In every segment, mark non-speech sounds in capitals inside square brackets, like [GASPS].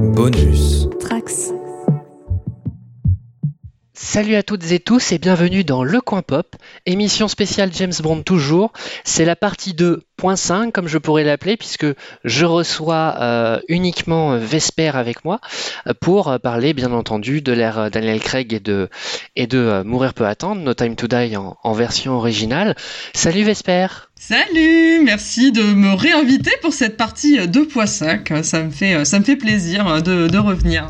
Bonus. Trax. Salut à toutes et tous et bienvenue dans Le Coin Pop, émission spéciale James Bond toujours. C'est la partie 2.5 comme je pourrais l'appeler puisque je reçois euh, uniquement Vesper avec moi euh, pour euh, parler bien entendu de l'ère Daniel Craig et de, Mourir peut attendre, No Time to Die en, version originale. Salut Vesper Salut, merci de me réinviter pour cette partie 2.5. Ça me fait, ça me fait plaisir de revenir.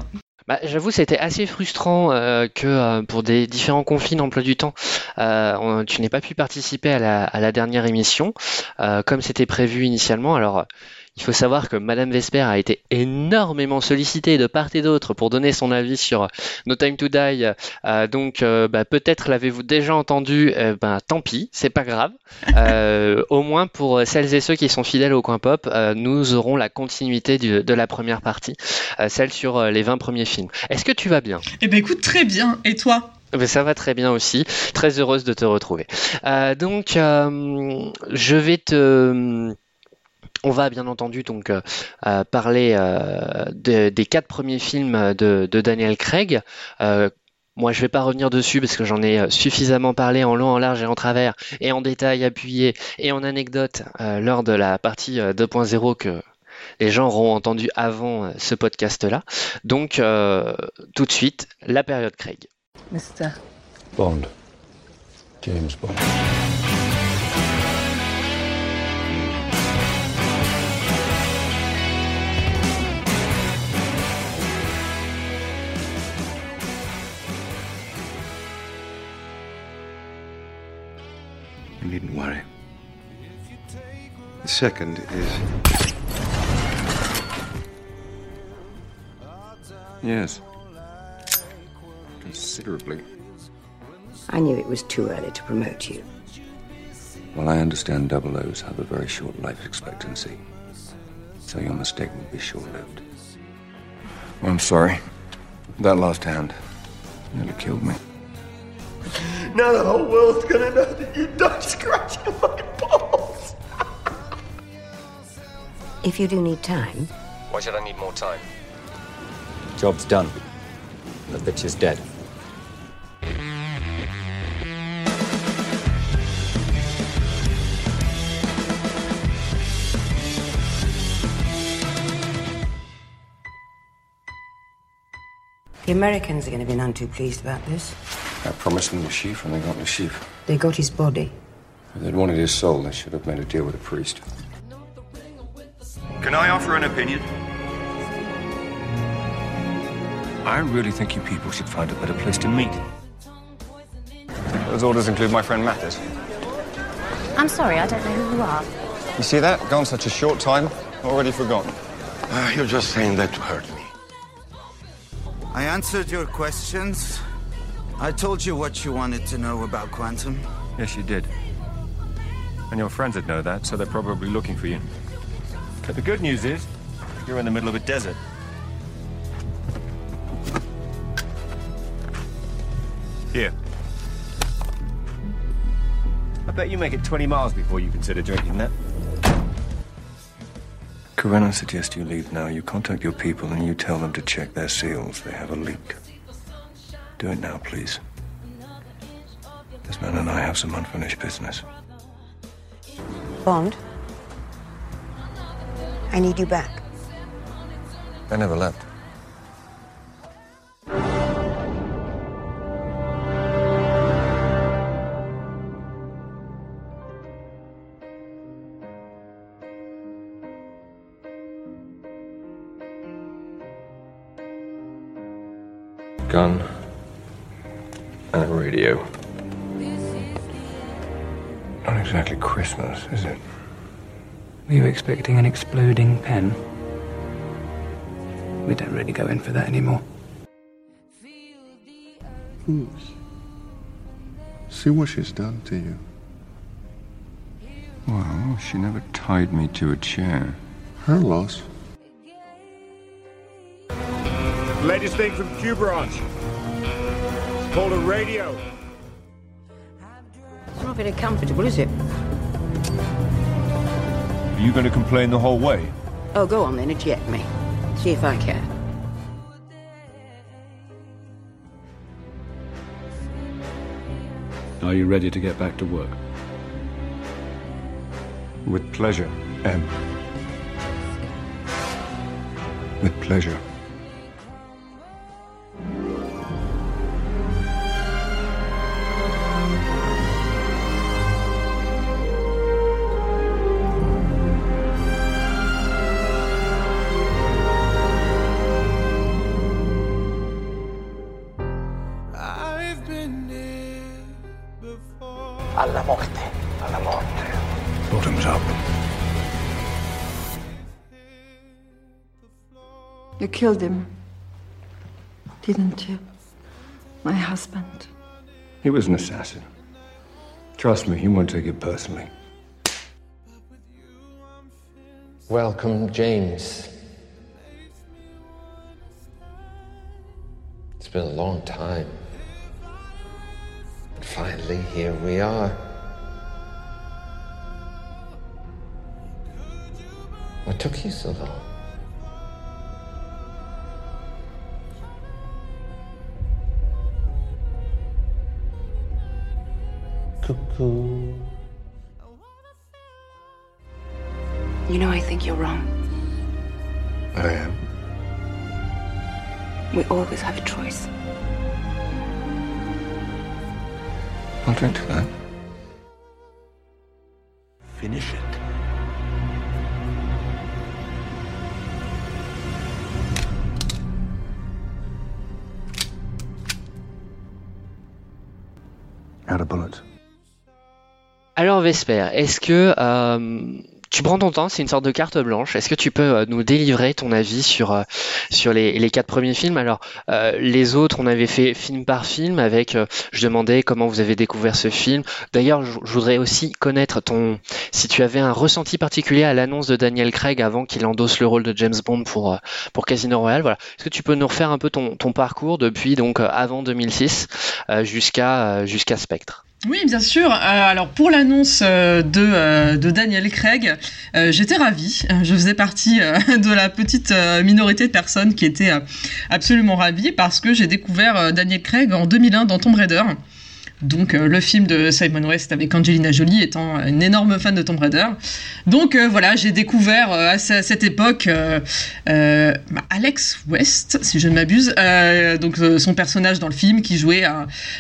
Bah, J'avoue, c'était assez frustrant euh, que euh, pour des différents conflits d'emploi du temps, euh, tu n'aies pas pu participer à la, à la dernière émission comme c'était prévu initialement. Alors, il faut savoir que Madame Vesper a été énormément sollicitée de part et d'autre pour donner son avis sur No Time to Die. Euh, donc, euh, bah, peut-être l'avez-vous déjà entendu. euh, ben, tant pis, c'est pas grave. Euh, [LAUGHS] au moins pour celles et ceux qui sont fidèles au coin pop, euh, nous aurons la continuité du- de la première partie euh, celle sur euh, les 20 premiers films. Est-ce que tu vas bien? Eh ben écoute, très bien. Et toi? Ben, Ça va très bien aussi. Très heureuse de te retrouver. Euh, donc, euh, je vais te... On va bien entendu donc euh, euh, parler euh, de- des quatre premiers films de, de Daniel Craig. Euh, moi, je vais pas revenir dessus parce que j'en ai suffisamment parlé en long, en large et en travers, et en détail appuyé, et en anecdote euh, lors de la partie euh, 2.0 que les gens auront entendu avant ce podcast-là. Donc, euh, tout de suite, la période Craig. Mister. Bond. James Bond. Needn't worry. The second is. Yes. Considerably. I knew it was too early to promote you. Well, I understand double O's have a very short life expectancy. So your mistake will be short lived. I'm sorry. That last hand nearly killed me. Now the whole world's gonna know that you died scratching my balls. If you do need time, Why should I need more time? Job's done. The bitch is dead. The Americans are going to be none too pleased about this. I promised them the sheaf, and they got the sheaf. They got his body. If they'd wanted his soul, they should have made a deal with a priest. Can I offer an opinion? I really think you people should find a better place to meet. Those orders include my friend Mathis. I'm sorry, I don't know who you are. You see that? Gone such a short time, already forgotten. Uh, you're just saying that to hurt me. I answered your questions. I told you what you wanted to know about Quantum. Yes, you did. And your friends would know that, so they're probably looking for you. But the good news is, you're in the middle of a desert. Here. I bet you make it 20 miles before you consider drinking that. Corinne, I suggest you leave now. You contact your people and you tell them to check their seals. They have a leak. Do it now, please. This man and I have some unfinished business. Bond? I need you back. I never left. Gun and a radio. Not exactly Christmas, is it? Were you expecting an exploding pen? We don't really go in for that anymore. See what she's done to you. Well, she never tied me to a chair. Her loss. Latest thing from Q Branch. It's called a radio. It's not very comfortable, is it? Are you going to complain the whole way? Oh, go on then, eject me. See if I care. Are you ready to get back to work? With pleasure, M. With pleasure. Alla morte. Alla morte. Bottoms up. You killed him, didn't you? My husband. He was an assassin. Trust me, he won't take it personally. Welcome, James. It's been a long time. Finally, here we are. What took you so long? Cuckoo. You know, I think you're wrong. I am. We always have a choice. I'll drink to that. Finish it. Out of bullets. Alors Vesper, est-ce que euh, tu prends ton temps, c'est une sorte de carte blanche. Est-ce que tu peux euh, nous délivrer ton avis sur, euh, sur les, les quatre premiers films? Alors, euh, les autres, on avait fait film par film avec, je demandais comment vous avez découvert ce film. D'ailleurs, je, voudrais aussi connaître ton, si tu avais un ressenti particulier à l'annonce de Daniel Craig avant qu'il endosse le rôle de James Bond pour, pour Casino Royale. Voilà. Est-ce que tu peux nous refaire un peu ton, ton parcours depuis donc avant 2006 euh, jusqu'à jusqu'à Spectre? Oui, bien sûr. Euh, alors pour l'annonce euh, de, euh, de Daniel Craig, j'étais ravie. Je faisais partie [LAUGHS] de la petite minorité de personnes qui étaient absolument ravies parce que j'ai découvert Daniel Craig en 2001 dans Tomb Raider. Donc euh, le film de Simon West avec Angelina Jolie étant une énorme fan de Tomb Raider. Donc euh, voilà, j'ai découvert euh, à, ce- à cette époque bah, Alex West, si je ne m'abuse, donc son personnage dans le film qui jouait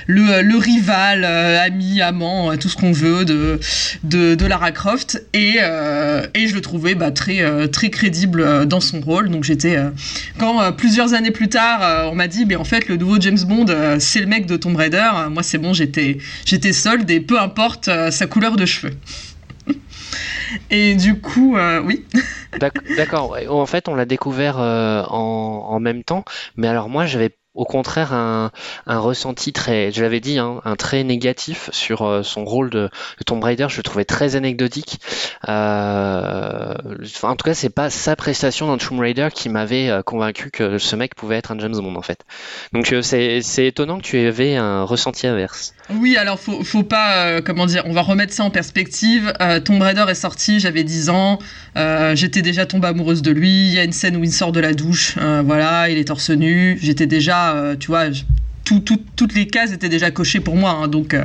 le, rival, ami, amant, tout ce qu'on veut de, Lara Croft. Et, je le trouvais bah, très, crédible dans son rôle. Donc j'étais... quand plusieurs années plus tard, on m'a dit, mais en fait, le nouveau James Bond, c'est le mec de Tomb Raider. Moi, c'est bon, j'étais, j'étais solde et peu importe euh, sa couleur de cheveux. [LAUGHS] et du coup, euh, oui. D'ac- D'accord. En fait, on l'a découvert euh, en, en même temps, mais alors moi, j'avais au contraire un, ressenti très, je l'avais dit, hein, un très négatif sur euh, son rôle de, Tomb Raider. Je le trouvais très anecdotique. Euh, en tout cas, c'est pas sa prestation dans Tomb Raider qui m'avait euh, convaincu que ce mec pouvait être un James Bond en fait. Donc c'est étonnant que tu avais un ressenti inverse. Oui, alors faut, faut pas, comment dire, on va remettre ça en perspective. Tomb Raider est sorti, j'avais 10 ans, j'étais déjà tombée amoureuse de lui. Il y a une scène où il sort de la douche, voilà, il est torse nu. J'étais déjà, euh, tu vois, je- tout- tout- toutes les cases étaient déjà cochées pour moi. hein, donc, euh,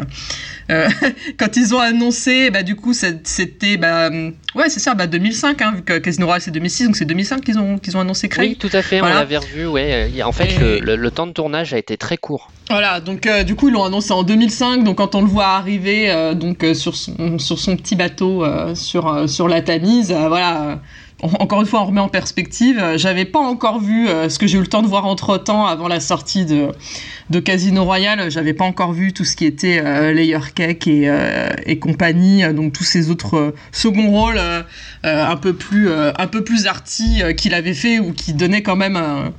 euh, [LAUGHS] quand ils ont annoncé, bah, du coup, c'était, bah, ouais, c'est ça, bah, 2005, hein, vu que Casino Royale c'est 2006, donc c'est 2005 qu'ils ont, qu'ils ont annoncé Craig. Oui, tout à fait. Voilà. On l'avait revu. Ouais. En fait, Et- le, le- le temps de tournage a été très court. Voilà, donc euh, du coup ils l'ont annoncé en 2005, donc quand on le voit arriver euh, donc sur son sur son petit bateau sur sur la Tamise, voilà. En- encore une fois, on remet en perspective. euh, J'avais pas encore vu euh, ce que j'ai eu le temps de voir entre temps avant la sortie de, de Casino Royale. J'avais pas encore vu tout ce qui était euh, Layer Cake et, euh, compagnie, donc tous ces autres seconds rôles un peu plus un peu plus arty qu'il avait fait ou qui donnaient quand même un,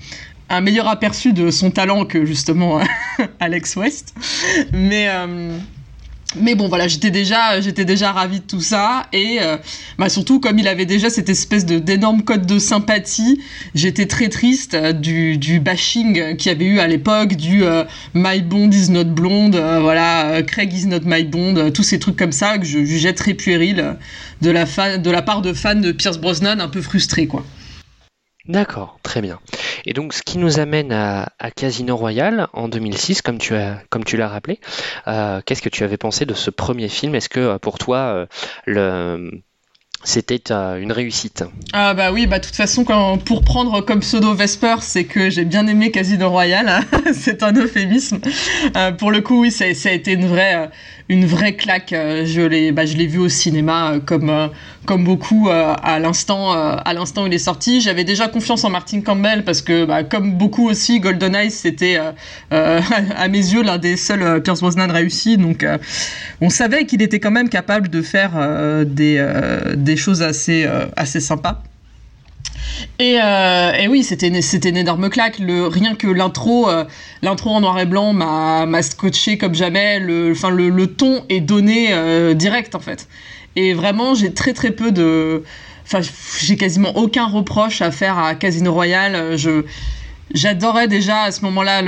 un meilleur aperçu de son talent que justement [LAUGHS] Alex West. Mais mais bon voilà, j'étais déjà j'étais déjà ravie de tout ça et euh, bah surtout comme il avait déjà cette espèce de d'énorme code de sympathie, j'étais très triste euh, du du bashing qu'il y avait eu à l'époque du euh, My Bond is not blonde, euh, voilà, euh, Craig is not my Bond, euh, tous ces trucs comme ça que je jugeais très puéril euh, de la de la part de fans de Pierce Brosnan un peu frustrés quoi. D'accord, très bien. Et donc, ce qui nous amène à, Casino Royale en 2006, comme tu l'as rappelé. Qu'est-ce que tu avais pensé de ce premier film? Est-ce que pour toi, le c'était euh, une réussite? Ah bah oui, bah de toute façon, pour prendre comme pseudo Vesper, c'est que j'ai bien aimé Casino Royale, [LAUGHS] c'est un euphémisme. Euh, pour le coup, oui, ça, a été une vraie, euh, claque. Euh, je l'ai, bah, je l'ai vu au cinéma euh, comme euh, comme beaucoup à l'instant à l'instant où il est sorti. J'avais déjà confiance en Martin Campbell parce que bah, comme beaucoup aussi, GoldenEye c'était [LAUGHS] à mes yeux l'un des seuls Pierce Brosnan réussis. Donc on savait qu'il était quand même capable de faire des choses assez sympas. Et, euh, oui, c'était une énorme claque. Rien que l'intro, euh, l'intro en noir et blanc m'a scotché comme jamais. Le, enfin, le, ton est donné euh, direct en fait. Et vraiment, j'ai très très peu de, enfin, j'ai quasiment aucun reproche à faire à Casino Royale. Je j'adorais déjà à ce moment-là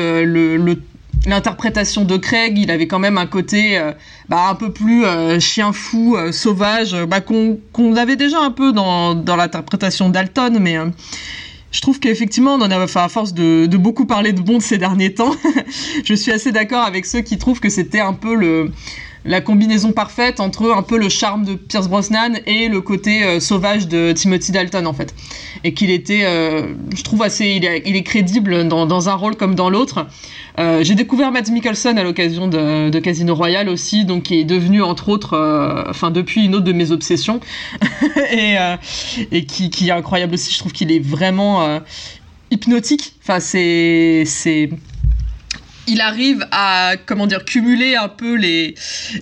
l'interprétation de Craig, il avait quand même un côté euh, bah, un peu plus euh, chien fou, euh, sauvage, bah, qu'on avait déjà un peu dans, dans l'interprétation d'Alton, mais je trouve qu'effectivement, enfin, à force de, de, beaucoup parler de Bond ces derniers temps, [LAUGHS] je suis assez d'accord avec ceux qui trouvent que c'était un peu le la combinaison parfaite entre un peu le charme de Pierce Brosnan et le côté sauvage de Timothy Dalton en fait et qu'il était je trouve assez il est, crédible dans, un rôle comme dans l'autre euh, j'ai découvert Matt Mikkelsen à l'occasion de, Casino Royale aussi, donc qui est devenu entre autres, euh, enfin depuis une autre de mes obsessions, [LAUGHS] et, euh, et qui, qui, est incroyable aussi. Je trouve qu'il est vraiment hypnotique. Enfin, c'est il arrive à comment dire cumuler un peu les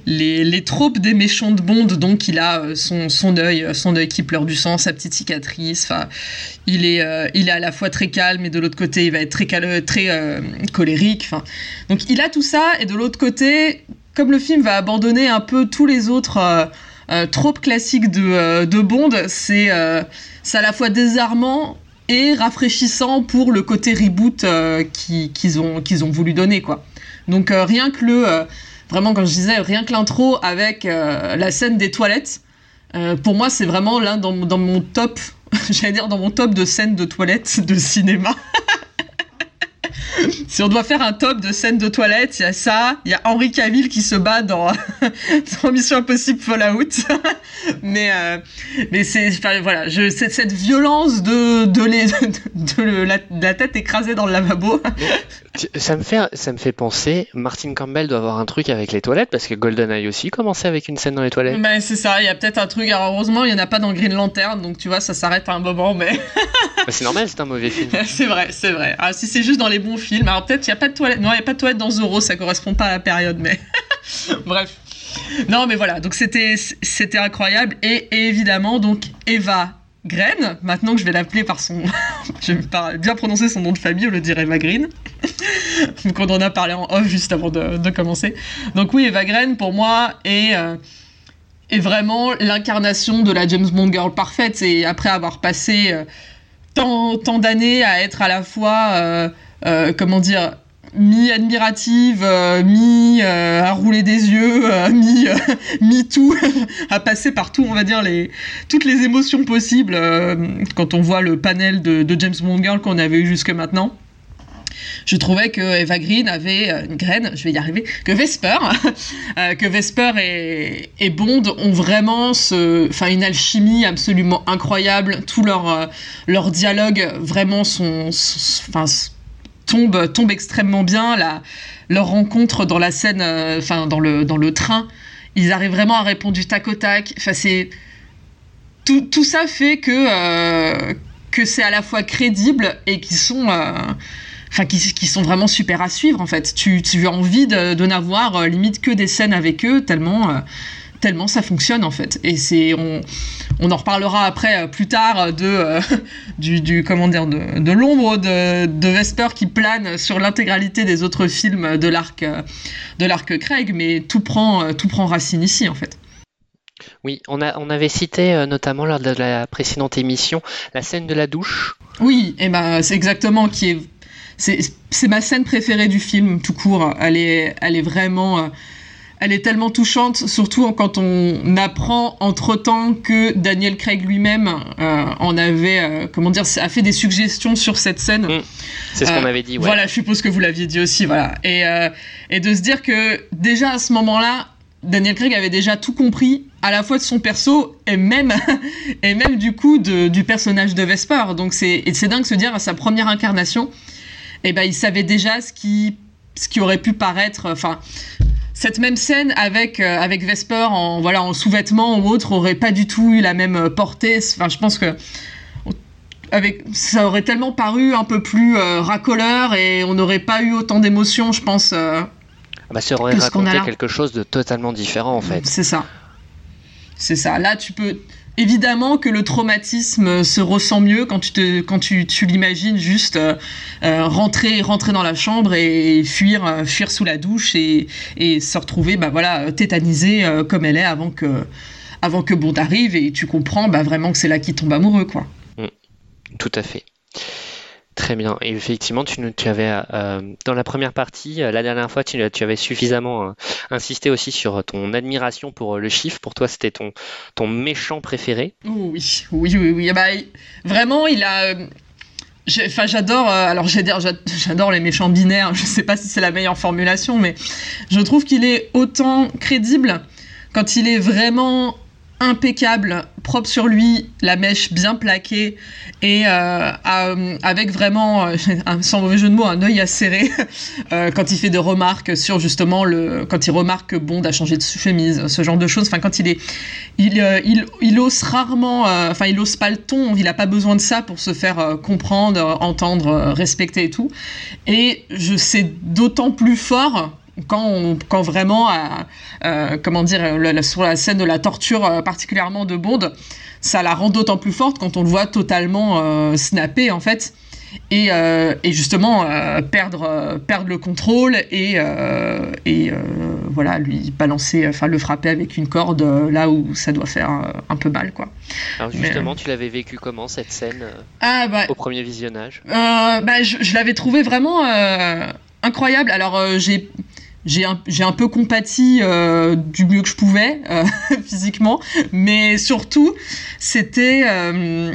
les, les tropes des méchants de Bond. Donc il a euh, son son œil euh, son œil qui pleure du sang sa petite cicatrice. Enfin il est euh, il est à la fois très calme et de l'autre côté il va être très très colérique. Enfin donc il a tout ça et de l'autre côté comme le film va abandonner un peu tous les autres tropes classiques de de Bond c'est c'est à la fois désarmant et rafraîchissant pour le côté reboot euh, qu'ils ont, ont voulu donner, quoi. Donc euh, rien que le... Euh, vraiment, quand je disais, rien que l'intro avec la scène des toilettes, pour moi, c'est vraiment l'un dans, dans mon top, [LAUGHS] j'allais dire dans mon top de scènes de toilettes de cinéma. [LAUGHS] si on doit faire un top de scènes de toilettes, il y a ça, il y a Henri Cavill qui se bat dans, [LAUGHS] dans Mission Impossible Fallout. [LAUGHS] mais euh, mais c'est voilà, je, cette violence de de, les, [LAUGHS] de, la, tête écrasée dans le lavabo. ça me fait ça me fait penser, Martin Campbell doit avoir un truc avec les toilettes parce que GoldenEye aussi commençait avec une scène dans les toilettes. Ben c'est ça, il y a peut-être un truc. Alors heureusement, il y en a pas dans Green Lantern, donc tu vois, ça s'arrête à un moment, mais. Bah, c'est normal, c'est un mauvais film. c'est vrai, c'est vrai. Ah, si c'est juste dans les bons alors peut-être il y a pas de toilettes. Non, il y a pas de toilettes dans Zorro, ça correspond pas à la période, mais [LAUGHS] bref. Non, mais voilà, donc c'était c'était incroyable et, évidemment donc Eva Green, maintenant que je vais l'appeler par son. [LAUGHS] je vais bien prononcer son nom de famille, on le dirait Eva Green. [LAUGHS] donc on en a parlé en off juste avant de, commencer. Donc oui, Eva Green pour moi est, euh, est vraiment l'incarnation de la James Bond girl parfaite. Et après avoir passé euh, tant, tant d'années à être à la fois, euh, comment dire, mi-admirative, euh, mi euh, à rouler des yeux, euh, [LAUGHS] mi, [LAUGHS] tout, [LAUGHS] à passer par tout, on va dire, les, toutes les émotions possibles quand on voit le panel de, James Bond Girl qu'on avait eu jusque maintenant. Je trouvais que Eva Green avait une graine, je vais y arriver, que Vesper, que Vesper et, Bond ont vraiment ce, enfin une alchimie absolument incroyable. Tout leur leur dialogue vraiment sont, tombe, tombe extrêmement bien. La, leur rencontre dans la scène, euh, enfin dans, le, dans le train, ils arrivent vraiment à répondre du tac au tac. Enfin, c'est tout, tout, ça fait que euh, que c'est à la fois crédible et qui sont euh, qui, sont vraiment super à suivre en fait. Tu, tu as envie de n'avoir limite que des scènes avec eux tellement tellement ça fonctionne en fait. Et c'est on, on en reparlera après euh, plus tard de euh, [LAUGHS] du, du, comment dire de, de l'ombre de, de, Vesper qui plane sur l'intégralité des autres films de l'arc euh, de l'arc Craig, mais tout prend tout prend racine ici en fait. Oui, on, a, on avait cité notamment lors de la précédente émission la scène de la douche. Oui, et ben c'est exactement qui est c'est ma scène préférée du film tout court. Elle est elle est vraiment elle est tellement touchante, surtout quand on apprend entre-temps que Daniel Craig lui-même euh, en avait, euh, comment dire, a fait des suggestions sur cette scène. Mm. C'est ce qu'on Euh, avait dit, ouais. Voilà, je suppose que vous l'aviez dit aussi, voilà. Et, et de se dire que déjà à ce moment-là, Daniel Craig avait déjà tout compris, à la fois de son perso et même, [LAUGHS] et même du coup de- du personnage de Vesper. Donc c'est et c'est dingue de se dire à sa première incarnation, et ben il savait déjà ce qui, ce qui aurait pu paraître, enfin. Cette même scène avec euh, avec Vesper en voilà en sous-vêtements ou autre aurait pas du tout eu la même euh, portée. Enfin, je pense que avec ça aurait tellement paru un peu plus euh, racoleur et on n'aurait pas eu autant d'émotions, je pense. euh, Bah, ça aurait que raconté quelque chose de totalement différent en fait. C'est ça. C'est ça. Là, tu peux. Évidemment que le traumatisme se ressent mieux quand tu, te, l'imagines juste euh, euh, rentrer, rentrer dans la chambre et fuir, euh, fuir sous la douche et, se retrouver bah, voilà, comme elle est avant que, avant que Bond arrive et tu comprends bah, vraiment que c'est là qu'il tombe amoureux. quoi. Tout à fait. Très bien. Et effectivement, tu, avais, euh, dans la première partie, euh, la dernière fois, tu, avais suffisamment euh, insisté aussi sur ton admiration pour le chiffre. Pour toi, c'était ton, méchant préféré. Oui, oui, oui, oui. Ah bah, vraiment, il a. Enfin, j'adore. alors, j'adore, j'ad- j'adore les méchants binaires. Je sais pas si c'est la meilleure formulation, mais je trouve qu'il est autant crédible quand il est vraiment impeccable, propre sur lui, la mèche bien plaquée et euh, avec vraiment, euh, [LAUGHS] sans mauvais jeu de mots, un œil acéré [LAUGHS] euh, quand il fait des remarques sur justement le, quand il remarque que Bond a changé de chemise, ce genre de choses. Enfin, quand il est, il, il, il ose rarement, enfin, il ose pas le ton. Il a pas besoin de ça pour se faire comprendre, entendre, respecter et tout. Et je sais d'autant plus fort quand, vraiment, euh, euh, comment dire, euh, sur la scène de la torture particulièrement de Bond, ça la rend d'autant plus forte quand on le voit totalement snapper en fait. Et, euh, et justement euh, perdre, euh, perdre le contrôle et, et voilà lui balancer, enfin le frapper avec une corde là où ça doit faire un peu mal quoi. Alors Mais- justement, tu l'avais vécu comment cette scène Ah bah au premier visionnage? bah, je, je l'avais trouvé vraiment incroyable. Alors j'ai j'ai un, un peu compati euh, du mieux que je pouvais euh, [LAUGHS] physiquement, mais surtout c'était euh,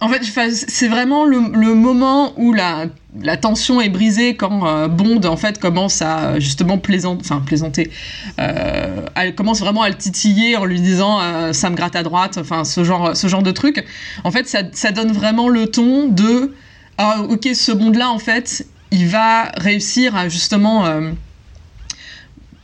en fait c'est vraiment le, le moment où la, la tension est brisée quand Bond en fait commence à justement plaisanter, enfin elle commence vraiment à le titiller en lui disant ça me gratte à droite, enfin ce genre, ce genre de truc. En fait, ça, ça donne vraiment le ton de ah ok ce Bond là en fait il va réussir à justement euh,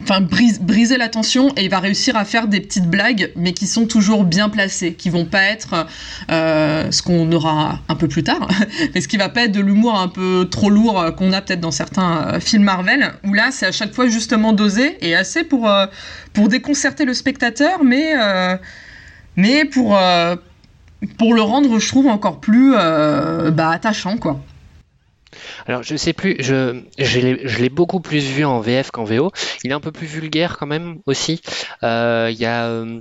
enfin brise- briser la tension et il va réussir à faire des petites blagues mais qui sont toujours bien placées qui vont pas être euh, ce qu'on aura un peu plus tard [LAUGHS] mais ce qui va pas être de l'humour un peu trop lourd euh, qu'on a peut-être dans certains films Marvel où là c'est à chaque fois justement dosé et assez pour déconcerter le spectateur mais pour le rendre je trouve encore plus bah, attachant quoi Alors je sais plus, je, je l'ai beaucoup plus vu en VF qu'en VO. Il est un peu plus vulgaire quand même aussi. Euh, Il y a euh,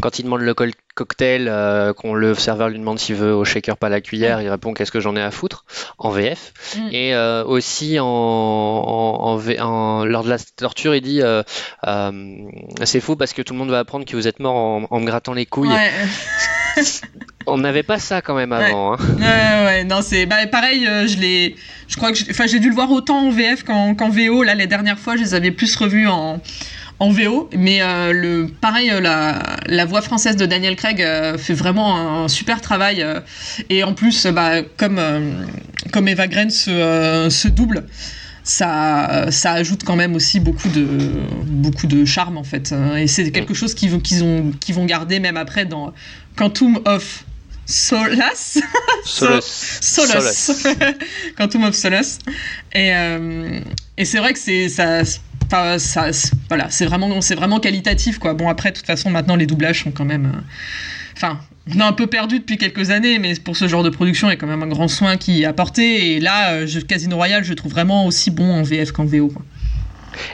quand il demande le cocktail, euh, qu'on le serveur lui demande s'il veut au shaker pas la cuillère, il répond qu'est-ce que j'en ai à foutre? En VF. Mm. Et euh, aussi en, lors de la torture, il dit c'est fou parce que tout le monde va apprendre que vous êtes mort en, en me grattant les couilles. Ouais. [LAUGHS] On n'avait pas ça quand même avant. hein. Ouais, ouais, non, c'est bah, pareil, euh, je l'ai. Je crois que. j'ai- Enfin, j'ai dû le voir autant en VF qu'en VO. Là, les dernières fois, je les avais plus revus en, en VO. Mais euh, le, pareil, euh, la, la voix française de Daniel Craig euh, fait vraiment un, super travail. euh, et en plus, bah, comme, comme Eva Green se, se double. Ça, ça ajoute quand même aussi beaucoup de, beaucoup de charme en fait. Euh, Et c'est quelque chose qu'ils ont, qu'ils vont garder même après dans Quantum of Solace. [LAUGHS] Solace. [LAUGHS] [LAUGHS] Quantum of Solace. Et, euh, et c'est vrai que c'est ça. enfin, ça c'est- voilà, c'est vraiment, c'est vraiment qualitatif quoi. Bon après, de toute façon, maintenant les doublages sont quand même. euh, Enfin, on a un peu perdu depuis quelques années, mais pour ce genre de production, il y a quand même un grand soin qui est apporté. Et là, euh, Casino Royale, je trouve vraiment aussi bon en VF qu'en VO. quoi.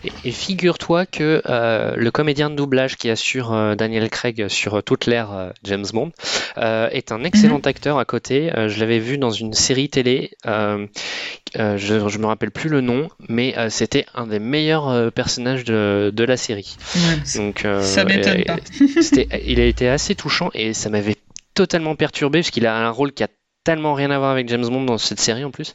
Et, et figure-toi que euh, le comédien de doublage qui assure euh, Daniel Craig sur toute l'ère euh, James Bond euh, est un excellent acteur à côté. Euh, je l'avais vu dans une série télé. euh, euh, je, je me rappelle plus le nom, mais euh, c'était un des meilleurs euh, personnages de, de la série. Ouais, Donc, euh, ça m'étonne pas. il a été assez touchant et ça m'avait totalement perturbé parce qu'il a un rôle qui a tellement rien à voir avec James Bond dans cette série en plus.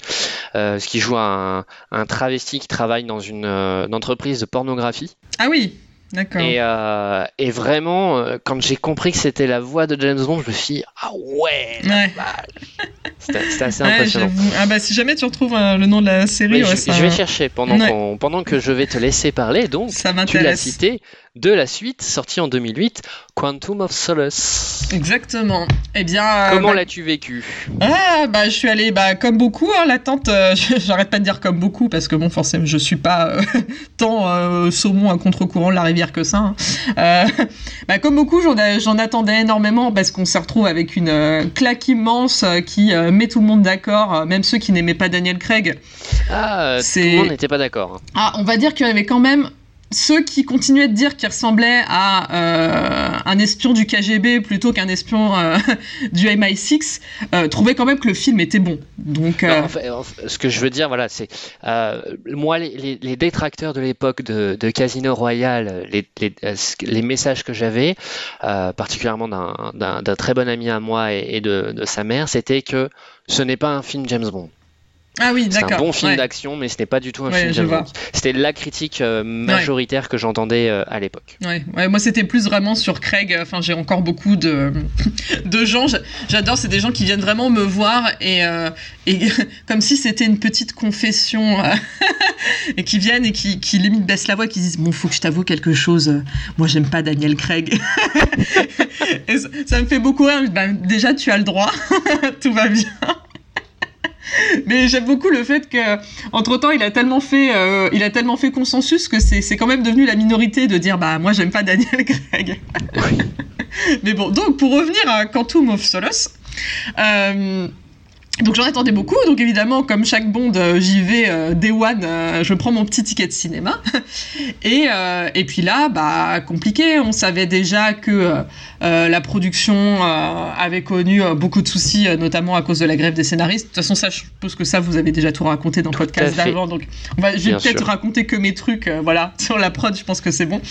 Euh, parce qu'il joue un, un travesti qui travaille dans une, euh, une entreprise de pornographie. Ah oui, d'accord. Et, euh, et vraiment, euh, quand j'ai compris que c'était la voix de James Bond, je me suis dit, ah ouais. C'était assez [LAUGHS] Ouais, impressionnant. ah bah si jamais tu retrouves euh, le nom de la série, ouais, je, ça- je vais chercher pendant, pendant que je vais te laisser parler. Donc, Ça tu l'as cité de la suite, sortie en 2008, Quantum of Solace. Exactement. Eh bien. euh, Comment bah- l'as-tu vécu? Ah bah je suis allée bah comme beaucoup hein, l'attente euh, [LAUGHS] j'arrête pas de dire comme beaucoup parce que bon forcément je suis pas euh, [LAUGHS] tant saumon à contre-courant de la rivière que ça hein. [LAUGHS] Bah comme beaucoup j'en attendais énormément parce qu'on se retrouve avec une claque immense qui met tout le monde d'accord même ceux qui n'aimaient pas Daniel Craig Ah, tout le monde n'était pas d'accord. hein. ah, on va dire qu'il y avait quand même ceux qui continuaient de dire qu'il ressemblait à euh, un espion du KGB plutôt qu'un espion euh, [LAUGHS] du MI6 euh, trouvaient quand même que le film était bon. Ce que je veux dire, voilà, c'est moi les, détracteurs de l'époque de, Casino Royale, les, messages que j'avais, particulièrement d'un- très bon ami à moi et, de sa mère, c'était que ce n'est pas un film James Bond. Ah oui, C'est un bon film ouais. d'action, mais ce n'est pas du tout un Ouais, film James. Bond. C'était la critique euh, majoritaire que j'entendais euh, à l'époque. Ouais, moi c'était plus vraiment sur Craig. Enfin, j'ai encore beaucoup de, [LAUGHS] de gens. j'a- J'adore, c'est des gens qui viennent vraiment me voir et, euh, et [LAUGHS] comme si c'était une petite confession [LAUGHS] et qui viennent et qui, qui limite baissent la voix, qui disent bon, faut que je t'avoue quelque chose. Moi, j'aime pas Daniel Craig. et ça, ça me fait beaucoup rire. Ben, déjà, tu as le droit, tout va bien. [LAUGHS] Mais j'aime beaucoup le fait que, entre temps, il a tellement fait, euh, il a tellement fait consensus que c'est, c'est quand même devenu la minorité de dire, bah, moi, j'aime pas Daniel [LAUGHS] Craig. Mais bon, donc, pour revenir à Quantum of Solace, euh, donc j'en attendais beaucoup, donc évidemment, comme chaque Bond, euh, j'y vais euh, day one, euh, je prends mon petit ticket de cinéma. [LAUGHS] Et, euh, et puis là, bah, compliqué, on savait déjà que la production avait connu beaucoup de soucis, notamment à cause de la grève des scénaristes. De toute façon, ça, je suppose que ça, vous avez déjà tout raconté dans le podcast d'avant, donc on va, je vais peut-être raconter que mes trucs, voilà, [LAUGHS] sur la prod, je pense que c'est bon.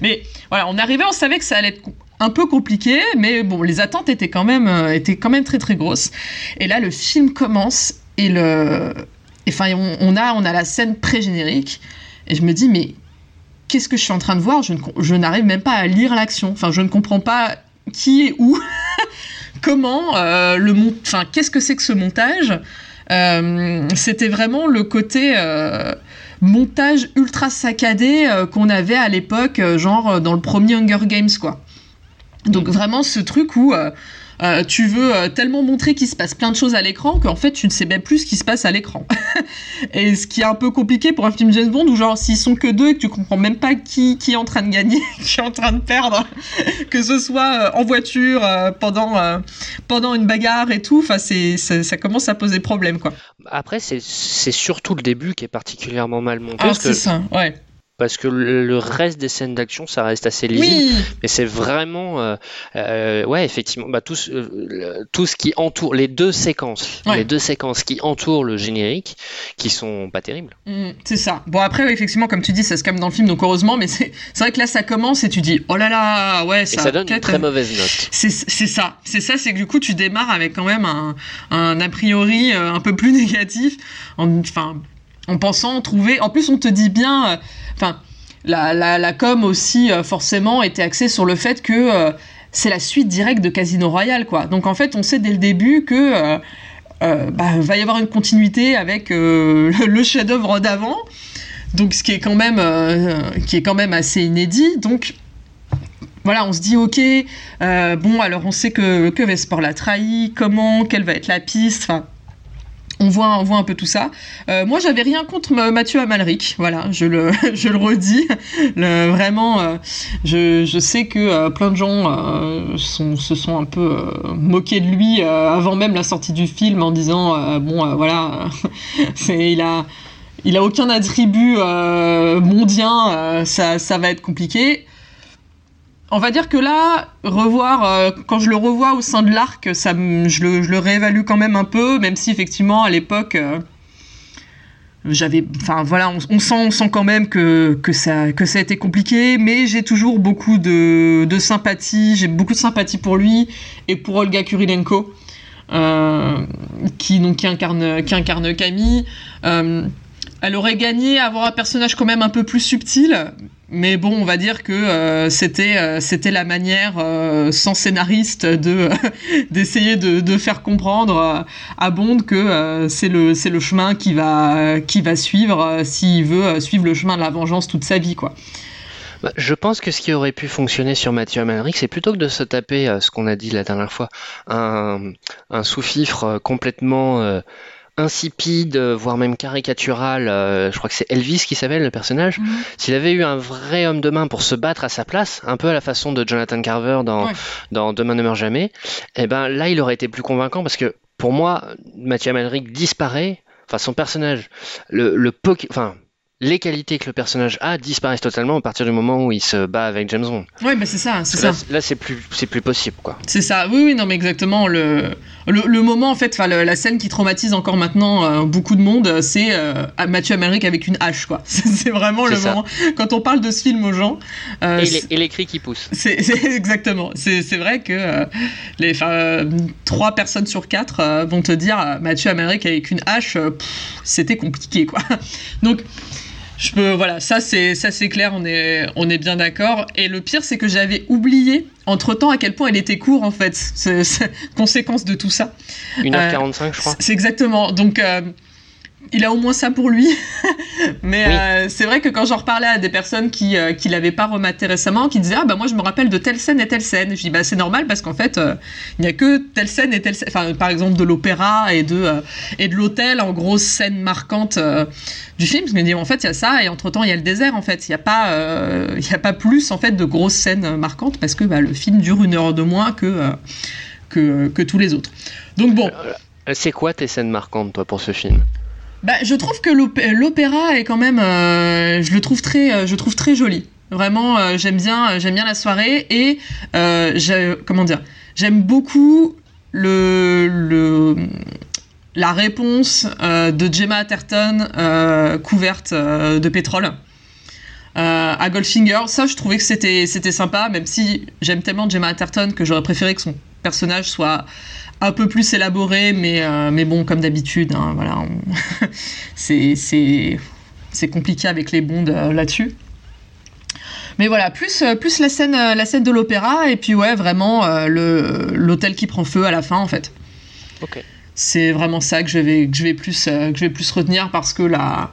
Mais voilà, on arrivait, on savait que ça allait être un peu compliqué, mais bon, les attentes étaient quand même, euh, étaient quand même très très grosses. Et là, le film commence et le, enfin, on, a, on a la scène pré-générique, et je me dis, mais qu'est-ce que je suis en train de voir? Je ne je n'arrive même pas à lire l'action. Enfin, je ne comprends pas qui est où, [LAUGHS] comment euh, le enfin, qu'est-ce que c'est que ce montage? Euh, C'était vraiment le côté. montage ultra saccadé qu'on avait à l'époque, genre dans le premier Hunger Games, quoi. Donc vraiment ce truc où euh, euh, tu veux euh, tellement montrer qu'il se passe plein de choses à l'écran qu'en fait tu ne sais même plus ce qui se passe à l'écran. [LAUGHS] et ce qui est un peu compliqué pour un film James Bond où genre s'ils sont que deux et que tu comprends même pas qui, qui est en train de gagner, [LAUGHS] qui est en train de perdre, [LAUGHS] que ce soit euh, en voiture euh, pendant euh, pendant une bagarre et tout, enfin c'est ça, ça commence à poser problème quoi. Après, c'est c'est surtout le début qui est particulièrement mal monté. Ah que c'est ça, ouais. Parce que le reste des scènes d'action, ça reste assez lisible. Oui. Mais c'est vraiment, euh, euh, ouais, effectivement, bah, tout, ce- euh, tout ce qui entoure les deux séquences, Ouais. les deux séquences qui entourent le générique, qui sont pas terribles. Mm, c'est ça. Bon après oui, effectivement comme tu dis ça se calme dans le film donc heureusement mais c'est vrai que là ça commence et tu dis oh là là ouais Et ça, ça donne une très mauvaise note. C'est ça, c'est ça, c'est que du coup tu démarres avec quand même un, un a priori un peu plus [LAUGHS] négatif, en, enfin en pensant trouver. En plus on te dit bien, euh, enfin la, com aussi euh, forcément était axée sur le fait que euh, c'est la suite directe de Casino Royale quoi. Donc en fait on sait dès le début que bah, va y avoir une continuité avec [LAUGHS] le, chef-d'œuvre d'avant. Donc ce qui est quand même qui est quand même assez inédit. Donc voilà, on se dit ok, bon alors on sait que que Vesper l'a trahi, comment, quelle va être la piste, enfin. On voit, on voit un peu tout ça. Euh, moi, j'avais rien contre Mathieu Amalric. Voilà, je le, [LAUGHS] je le redis. Vraiment, euh, je, je sais que euh, plein de gens sont, se sont un peu moqués de lui avant même la sortie du film en disant bon, voilà, [LAUGHS] c'est il a il a aucun attribut mondien, ça, ça va être compliqué. On va dire que là, revoir, quand je le revois au sein de l'arc, je le, réévalue quand même un peu, même si effectivement à l'époque, j'avais enfin voilà on, sent sent quand même que, ça que ça a été compliqué mais j'ai toujours beaucoup de, sympathie j'ai beaucoup de sympathie pour lui et pour Olga Kurilenko euh, qui donc incarne qui incarne Camille. Euh, elle aurait gagné à avoir un personnage quand même un peu plus subtil mais bon, on va dire que euh, c'était euh, c'était la manière euh, sans scénariste de [LAUGHS] d'essayer de, de, faire comprendre à Bond que c'est le c'est le chemin qui va qui va suivre s'il veut suivre le chemin de la vengeance toute sa vie quoi. Bah, je pense que ce qui aurait pu fonctionner sur Mathieu Amalric, c'est plutôt que de se taper ce qu'on a dit la dernière fois, un, un sous-fifre complètement insipide, voire même caricatural, euh, je crois que c'est Elvis qui s'appelle le personnage, mhm. s'il avait eu un vrai homme de main pour se battre à sa place, un peu à la façon de Jonathan Carver dans, dans Demain ne meurt jamais, et eh ben là il aurait été plus convaincant parce que pour moi, Mathieu Amalric disparaît, enfin son personnage, le, le enfin les qualités que le personnage a disparaissent totalement à partir du moment où il se bat avec James Bond. Oui, mais c'est ça, c'est ça. Là, c'est plus, c'est plus possible, quoi. C'est ça. Oui, oui, non, mais exactement. Le, le, moment, en fait, la scène qui traumatise encore maintenant euh, beaucoup de monde, c'est euh, Mathieu Amalric avec une hache, quoi. [LAUGHS] c'est vraiment le moment. Quand on parle de ce film aux gens. Euh, et, les, cris qui poussent. C'est [LAUGHS] exactement. C'est vrai que les trois personnes sur quatre vont te dire Mathieu Amalric avec une hache, c'était compliqué, quoi. [LAUGHS] Donc je peux, voilà, ça c'est ça c'est clair, on est on est bien d'accord. Et le pire, c'est que j'avais oublié entre temps à quel point il était court en fait. C'est conséquence de tout ça. 1h45 euh, je crois. C'est exactement. Donc euh, il a au moins ça pour lui. [LAUGHS] Mais euh, c'est vrai que quand j'en reparlais à des personnes qui euh, qui l'avaient pas rematé récemment, qui disaient ah bah moi je me rappelle de telle scène et telle scène. Je dis bah c'est normal parce qu'en fait euh, il n'y a que telle scène et telle scène. Enfin par exemple de l'opéra et de et de l'hôtel en grosse scène marquante du film. Parce que dit en fait il y a ça et entre temps il y a le désert en fait. Il n'y a pas y a pas plus en fait de grosses scènes marquantes parce que bah, le film dure une heure de moins que que, que tous les autres. Donc bon. C'est quoi tes scènes marquantes toi pour ce film? Bah, je trouve que l'opéra est quand même, euh, je le trouve très, euh, je trouve très joli. Vraiment, euh, j'aime bien, j'aime bien la soirée et comment dire, j'aime beaucoup le, la réponse de Gemma Atherton couverte de pétrole. à Goldfinger, ça je trouvais que c'était c'était sympa, même si j'aime tellement Gemma Atherton que j'aurais préféré que son personnage soit un peu plus élaboré, mais, euh, mais bon, comme d'habitude, hein, voilà, [LAUGHS] c'est compliqué avec les bondes euh, là-dessus. Mais voilà, plus, euh, plus la, scène, la scène de l'opéra, et puis ouais, vraiment l'hôtel qui prend feu à la fin, en fait. C'est vraiment ça que je vais, que je vais, plus, que je vais plus retenir, parce que là...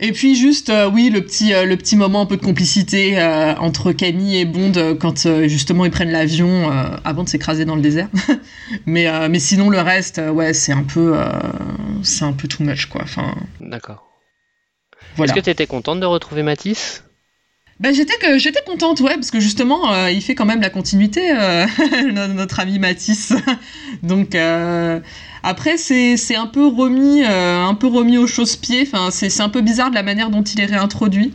Et puis juste, euh, oui, le petit, euh, le petit moment un peu de complicité euh, entre Camille et Bond quand justement ils prennent l'avion avant de s'écraser dans le désert. [LAUGHS] mais, mais sinon le reste, ouais, c'est un peu, c'est un peu too much quoi. Enfin. D'accord. Est-ce que tu étais contente de retrouver Matisse? Ben, j'étais que j'étais contente ouais parce que justement il fait quand même la continuité [LAUGHS] notre ami Matisse [LAUGHS] donc après, c'est un peu remis, euh, un peu remis au chausse-pied. Enfin, c'est un peu bizarre de la manière dont il est réintroduit.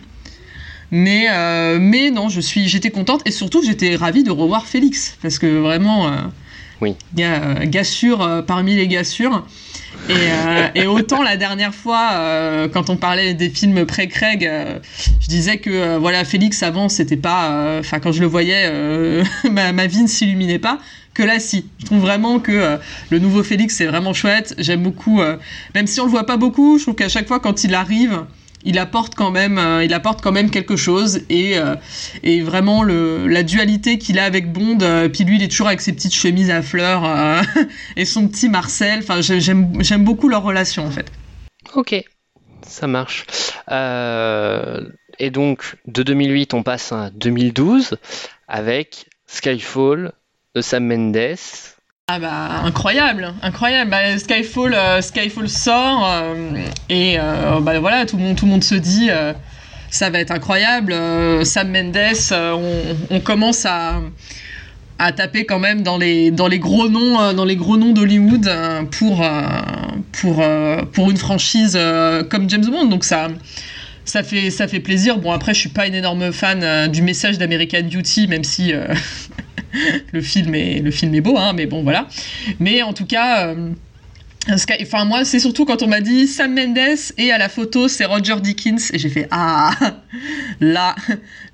Mais, euh, mais non, je suis, j'étais contente et surtout j'étais ravie de revoir Félix parce que vraiment, euh, oui, il y a gars sûr parmi les gars sûrs. Et, et, autant la dernière fois, quand on parlait des films pré-Craig, je disais que voilà Félix avant c'était pas, enfin quand je le voyais, [LAUGHS] ma, ma, vie ne s'illuminait pas que là si. Je trouve vraiment que euh, le nouveau Félix c'est vraiment chouette. J'aime beaucoup, euh, même si on le voit pas beaucoup, je trouve qu'à chaque fois quand il arrive, il apporte quand même, euh, il apporte quand même quelque chose et, et vraiment le, la dualité qu'il a avec Bond. puis lui il est toujours avec ses petites chemises à fleurs [LAUGHS] et son petit Marcel. Enfin j'aime j'aime beaucoup leur relation en fait. Ok, ça marche. et donc de 2008 on passe à 2012 avec Skyfall, de Sam Mendes. Ah bah incroyable, incroyable. Bah, Skyfall, euh, Skyfall sort euh, et euh, bah, voilà tout le monde, se dit ça va être incroyable. Sam Mendes, on, commence à, taper quand même dans les gros noms dans les gros noms d'Hollywood pour pour, une franchise comme James Bond. Donc ça, ça, fait, ça fait plaisir. Bon, après, je suis pas une énorme fan euh, du message d'American Beauty, même si euh, [LAUGHS] le, film est, le film est beau, hein, mais bon, voilà. Mais en tout cas. euh, Enfin, moi, c'est surtout quand on m'a dit Sam Mendes et à la photo, c'est Roger Dickens. Et j'ai fait Ah, [LAUGHS] là,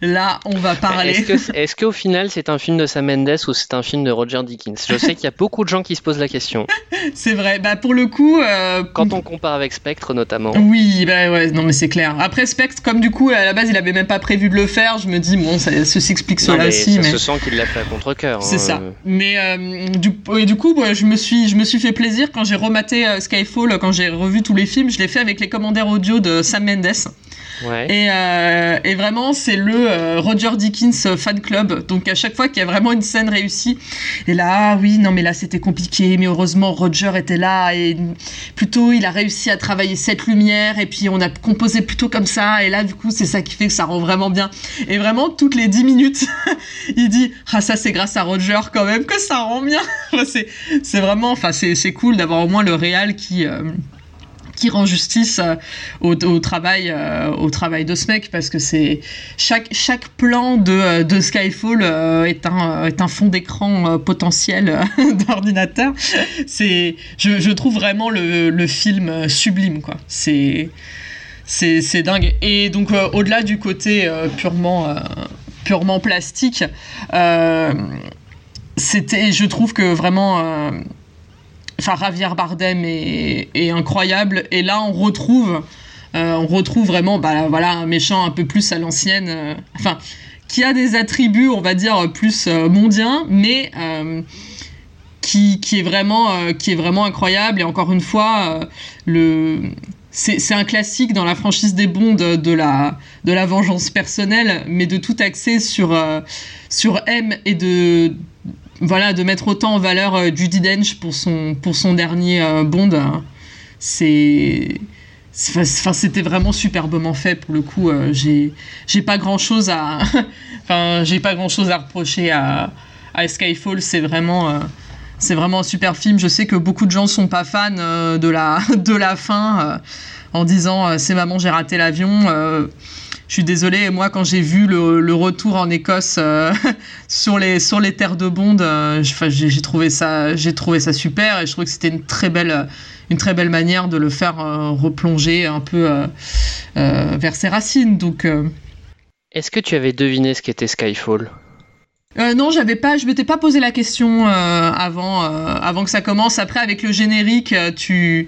là, on va parler. Est-ce que- est-ce qu'au final c'est un film de Sam Mendes ou c'est un film de Roger Dickens? Je sais qu'il y a beaucoup de gens qui se posent la question. [LAUGHS] C'est vrai. Bah, pour le coup. euh, Quand on compare avec Spectre notamment. Oui, bah ouais, non mais c'est clair. Après Spectre, comme du coup à la base il avait même pas prévu de le faire, je me dis bon, ça, ça s'explique cela aussi, ça mais se sent qu'il l'a fait à contre-cœur. c'est hein. ça. Mais euh, du, et du coup, je me suis, je me suis fait plaisir quand j'ai rematé euh, Skyfall, quand j'ai revu tous les films, je l'ai fait avec les commentaires audio de Sam Mendes. Euh, et vraiment, c'est le euh, Roger Dickens fan club. Donc à chaque fois qu'il y a vraiment une scène réussie, et là, ah oui, non mais là c'était compliqué, mais heureusement Roger était là et plutôt il a réussi à travailler cette lumière et puis on a composé plutôt comme ça et là du coup c'est ça qui fait que ça rend vraiment bien. Et vraiment toutes les 10 minutes, [LAUGHS] il dit ah ça c'est grâce à Roger quand même que ça rend bien. [LAUGHS] C'est vraiment, enfin c'est c'est cool d'avoir au moins le réal qui euh, qui rend justice euh, au, travail euh, au travail de ce mec parce que c'est chaque chaque plan de, euh, de Skyfall est un est un fond d'écran potentiel [LAUGHS] d'ordinateur. C'est je, trouve vraiment le, film sublime quoi. C'est c'est dingue. Et donc au-delà du côté purement purement plastique c'était je trouve que vraiment enfin Javier Bardem est, incroyable. Et là on retrouve euh, on retrouve vraiment bah, voilà un méchant un peu plus à l'ancienne euh, enfin qui a des attributs on va dire plus euh, mondiens mais qui, qui est vraiment qui est vraiment incroyable. Et encore une fois le c'est un classique dans la franchise des Bonds de, la de la vengeance personnelle mais de tout axer sur sur M et de voilà, de mettre autant en valeur euh, Judi Dench pour son, pour son dernier euh, Bond, hein, c'est. Enfin, c'était vraiment superbement fait pour le coup. euh, j'ai, j'ai pas grand chose à, [LAUGHS] enfin, j'ai pas grand chose à reprocher à, à Skyfall. C'est vraiment, c'est vraiment un super film. Je sais que beaucoup de gens sont pas fans de la, [LAUGHS] de la fin, en disant euh, c'est maman j'ai raté l'avion. euh, je suis désolée, moi quand j'ai vu le, le retour en Écosse euh, [LAUGHS] sur, les, sur les terres de Bond, euh, j'ai trouvé, ça- j'ai trouvé ça super et je trouvais que c'était une très belle, une très belle manière de le faire euh, replonger un peu vers ses racines. Donc, Est-ce que tu avais deviné ce qu'était Skyfall? Euh, non, j'avais pas, je m'étais pas posé la question euh, avant, euh, avant que ça commence. Après, avec le générique, tu,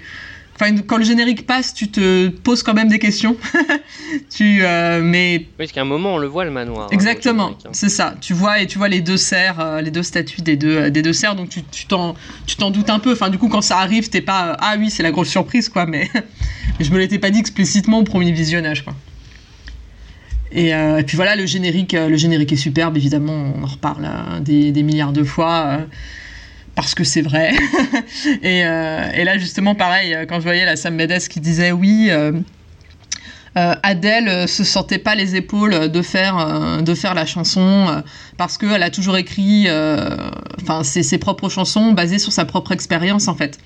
enfin, quand le générique passe, tu te poses quand même des questions. [LAUGHS] tu, euh, mais Oui, parce qu'à un moment on le voit le manoir. hein, Exactement, le hein. c'est ça. Tu vois et tu vois les deux cerfs, euh, les deux statues des deux des deux cerfs, donc tu tu t'en tu t'en doutes un peu. Enfin, du coup, quand ça arrive, t'es pas euh, ah oui, c'est la grosse surprise quoi. Mais, [LAUGHS] mais je me l'étais pas dit explicitement au premier visionnage quoi. Et, euh, et puis voilà, le générique, euh, le générique est superbe. Évidemment, on en reparle euh, des, des milliards de fois. euh, parce que c'est vrai. [LAUGHS] et, euh, et là, justement, pareil, euh, quand je voyais la Sam Mendes qui disait oui, euh, euh, Adèle euh, se sentait pas les épaules de faire, de faire la chanson parce qu'elle a toujours écrit enfin, ses propres chansons basées sur sa propre expérience, en fait.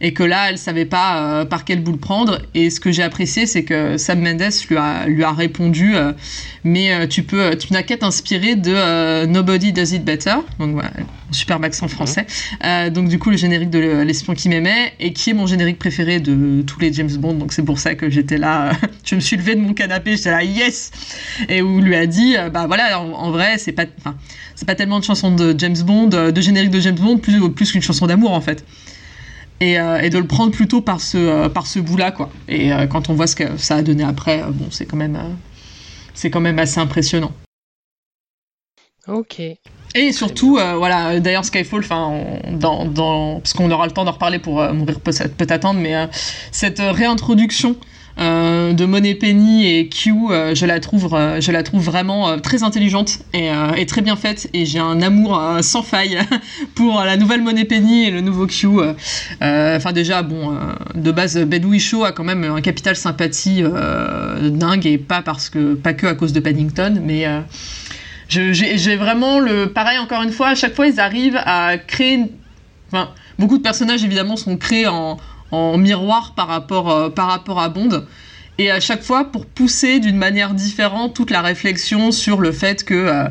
Et que là, elle savait pas euh, par quel bout le prendre. Et ce que j'ai apprécié, c'est que Sam Mendes lui a, lui a répondu euh, Mais euh, tu peux, tu n'as qu'à t'inspirer de Nobody Does It Better. Donc voilà, super accent français. Euh, donc du coup, le générique de Le- L'espion qui m'aimait, et qui est mon générique préféré de tous les James Bond. Donc c'est pour ça que j'étais là. [LAUGHS] je me suis levée de mon canapé, j'étais là, yes Et où lui a dit Bah voilà, en, en vrai, c'est pas, c'est pas tellement de chansons de James Bond, de générique de James Bond, plus, plus qu'une chanson d'amour en fait et, euh, et de le prendre plutôt par ce, euh, par ce bout-là, quoi. Et euh, quand on voit ce que ça a donné après, bon, c'est quand même, c'est quand même assez impressionnant. Ok. Et surtout, voilà, d'ailleurs Skyfall, enfin, dans, dans, parce qu'on aura le temps d'en reparler pour mourir peut, peut attendre, mais cette réintroduction euh, de Money Penny et Q, euh, je la trouve, euh, je la trouve vraiment très intelligente et, très bien faite. Et j'ai un amour sans faille [LAUGHS] pour la nouvelle Money Penny et le nouveau Q. Enfin déjà, bon, de base, Whishaw a quand même un capital sympathie dingue et pas parce que, pas que à cause de Paddington, mais j'ai vraiment le pareil encore une fois à chaque fois ils arrivent à créer enfin beaucoup de personnages évidemment sont créés en, en miroir par rapport, par rapport à Bond. Et à chaque fois pour pousser d'une manière différente toute la réflexion sur le fait que euh,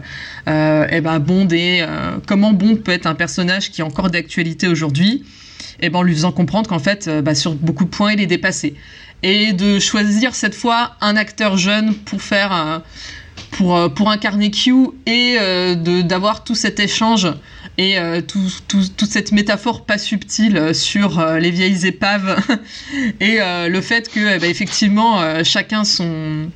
euh, eh ben Bond est euh, comment Bond peut être un personnage qui est encore d'actualité aujourd'hui et eh ben en lui faisant comprendre qu'en fait bah, sur beaucoup de points il est dépassé. Et de choisir cette fois un acteur jeune pour faire pour, pour incarner Q et d'avoir tout cet échange et euh, toute cette métaphore pas subtile euh, sur euh, les vieilles épaves [LAUGHS] et le fait que eh ben, effectivement chacun son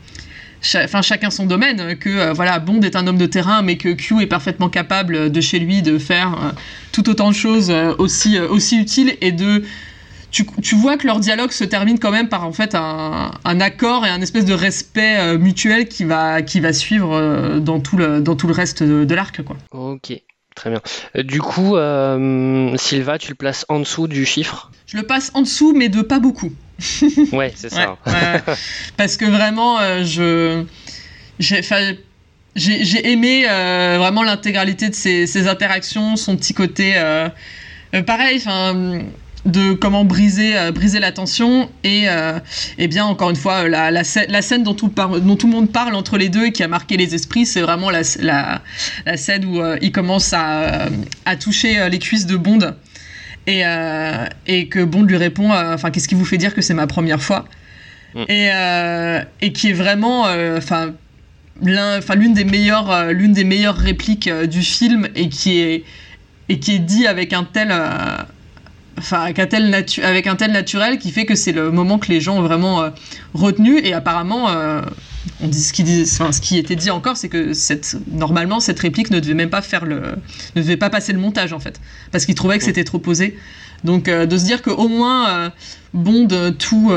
chacun son domaine que voilà Bond est un homme de terrain mais que Q est parfaitement capable de chez lui de faire tout autant de choses aussi aussi utiles et de tu, tu, vois que leur dialogue se termine quand même par en fait un, accord et un espèce de respect mutuel qui va qui va suivre dans tout le dans tout le reste de, de l'arc quoi. Ok. Très bien. Euh, du coup, euh, Silva, tu le places en dessous du chiffre Je le passe en dessous, mais de pas beaucoup. [LAUGHS] ouais, c'est ça. parce que vraiment, euh, je. J'ai aimé vraiment l'intégralité de ses, interactions, son petit côté. pareil, enfin de comment briser, euh, briser la tension et, euh, et bien encore une fois la, la, la scène dont tout, dont tout le monde parle entre les deux et qui a marqué les esprits c'est vraiment la, scène où euh, il commence à, à toucher les cuisses de Bond et, et que Bond lui répond enfin qu'est-ce qui vous fait dire que c'est ma première fois mm. et, et qui est vraiment enfin l'une des meilleures l'une des meilleures répliques du film et qui est et qui est dit avec un tel enfin avec un tel avec un tel naturel qui fait que c'est le moment que les gens ont vraiment euh, retenu. Et apparemment euh, on dit ce qui dit, enfin, ce qui était dit encore c'est que cette normalement cette réplique ne devait même pas faire le ne devait pas passer le montage en fait. Parce qu'ils trouvaient que c'était trop posé. Donc euh, de se dire qu'au moins Bond tout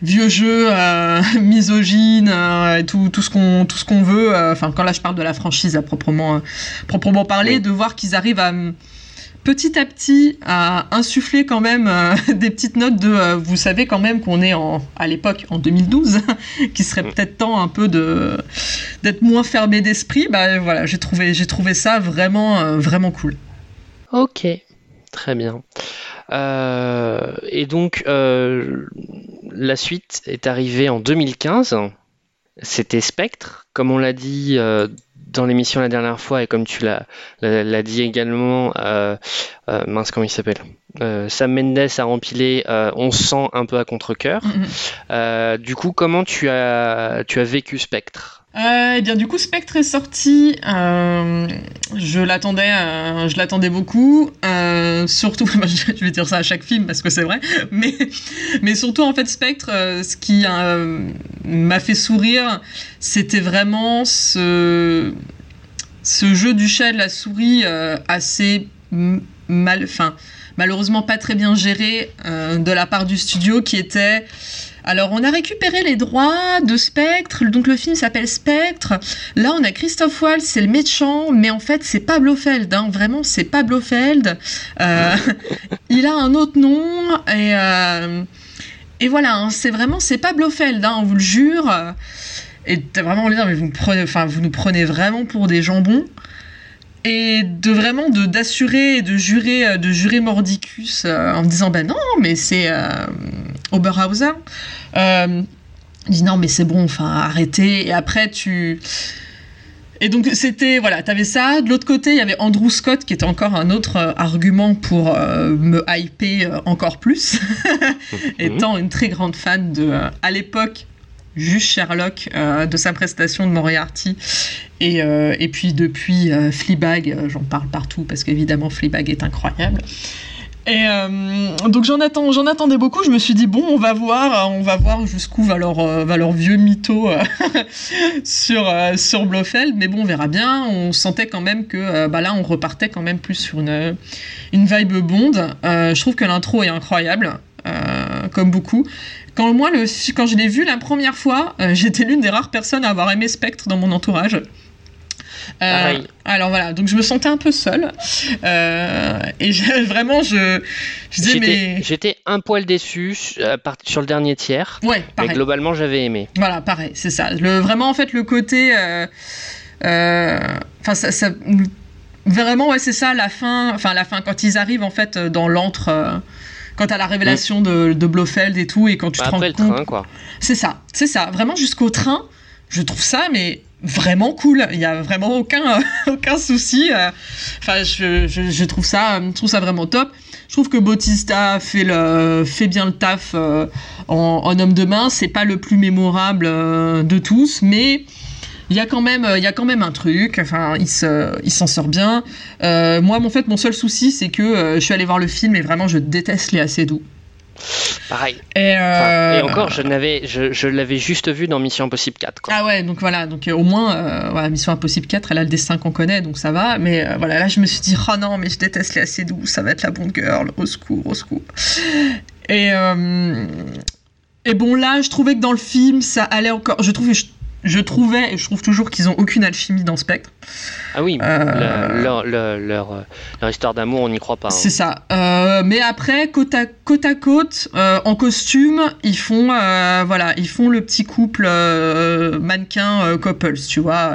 vieux jeu [LAUGHS] misogyne tout, tout ce qu'on tout ce qu'on veut enfin quand là je parle de la franchise à proprement proprement parler de voir qu'ils arrivent à petit à petit à insuffler quand même euh, [LAUGHS] des petites notes de euh, vous savez quand même qu'on est en, à l'époque en 2012 [LAUGHS] qui serait peut-être temps un peu de d'être moins fermé d'esprit. Bah voilà j'ai trouvé j'ai trouvé ça vraiment euh, vraiment cool. Ok. Très bien. Et donc la suite est arrivée en 2015 c'était Spectre comme on l'a dit dans l'émission la dernière fois, et comme tu l'as dit également, euh, euh, mince, comment il s'appelle euh, Sam Mendes a rempilé On sent un peu à contre-coeur. Mm-hmm. du coup, comment tu as, tu as vécu Spectre? Eh bien, du coup, Spectre est sorti. je l'attendais, je l'attendais beaucoup. surtout, [LAUGHS] je vais dire ça à chaque film parce que c'est vrai. Mais, surtout, en fait, Spectre, ce qui m'a fait sourire, c'était vraiment ce, jeu du chat et de la souris euh, assez mal, enfin, malheureusement pas très bien géré euh, de la part du studio qui était. Alors, on a récupéré les droits de Spectre, donc le film s'appelle Spectre. Là, on a Christophe Waltz, c'est le méchant, mais en fait, c'est pas Blofeld, hein. vraiment, c'est pas Blofeld. Euh, [LAUGHS] il a un autre nom, et, et voilà, hein, c'est vraiment, c'est pas Blofeld, hein, on vous le jure. Et vraiment dire, mais vous, me prenez, enfin, vous nous prenez vraiment pour des jambons. Et de vraiment de d'assurer, de jurer, euh, de jurer mordicus euh, en disant, ben non, mais c'est euh, Oberhauser. Il dit non, mais c'est bon, enfin, arrêtez. Et après, tu. Et donc c'était voilà, t'avais ça. De l'autre côté, il y avait Andrew Scott qui était encore un autre argument pour me hyper encore plus, [LAUGHS] étant une très grande fan de à l'époque juste Sherlock euh, de sa prestation de Moriarty. Et, euh, et puis depuis euh, Fleabag, j'en parle partout parce qu'évidemment Fleabag est incroyable. Et donc j'en attendais beaucoup. Je me suis dit bon, on va voir, on va voir jusqu'où va leur, leur vieux mytho [LAUGHS] sur sur Blofeld. Mais bon, on verra bien. On sentait quand même que bah là, on repartait quand même plus sur une une vibe Bond. je trouve que l'intro est incroyable. comme beaucoup. Quand moi, quand je l'ai vu la première fois, euh, j'étais l'une des rares personnes à avoir aimé Spectre dans mon entourage. Euh, alors voilà, donc je me sentais un peu seule. Euh, et [LAUGHS] vraiment, je, je disais, mais. J'étais un poil déçu sur le dernier tiers. Ouais, pareil. Mais globalement, j'avais aimé. Voilà, pareil, c'est ça. Le, vraiment, en fait, le côté. Enfin, ça, ça, Vraiment, ouais, c'est ça, la fin. Enfin, la fin, quand ils arrivent, en fait, dans l'antre quand t'as la révélation de, de Blofeld et tout, et quand tu Bah, te rends compte. train, quoi. C'est ça, c'est ça. Vraiment jusqu'au train, je trouve ça, mais vraiment cool. Il y a vraiment aucun [LAUGHS] aucun souci. euh. Enfin, je, je, trouve ça, trouve ça vraiment top. Je trouve que Bautista fait le fait bien le taf euh, en, homme de main. C'est pas le plus mémorable euh, de tous, mais il y a quand même il y a quand même un truc. Enfin, il se il s'en sort bien. Moi, en fait, mon seul souci, c'est que je suis allé voir le film et vraiment, je déteste les assez doux. Pareil. Et, Enfin, euh, et encore, je n'avais, je, je l'avais juste vu dans Mission Impossible 4. Quoi. Ah ouais, donc voilà, donc euh, au moins, euh, voilà, Mission Impossible 4, elle a le destin qu'on connaît, donc ça va. Mais euh, voilà, là, je me suis dit, oh non, mais je déteste les assez doux, ça va être la bonne girl, au secours, au secours. Et, et bon, là, je trouvais que dans le film, ça allait encore. Je trouvais, je, je trouvais, et je trouve toujours qu'ils ont aucune alchimie dans Spectre. Ah oui, Euh, le- leur, euh, leur histoire d'amour, on n'y croit pas. hein. C'est ça. Euh, mais après, côte à côte, à côte euh, en costume, ils font, voilà, ils font le petit couple mannequin couples, tu vois.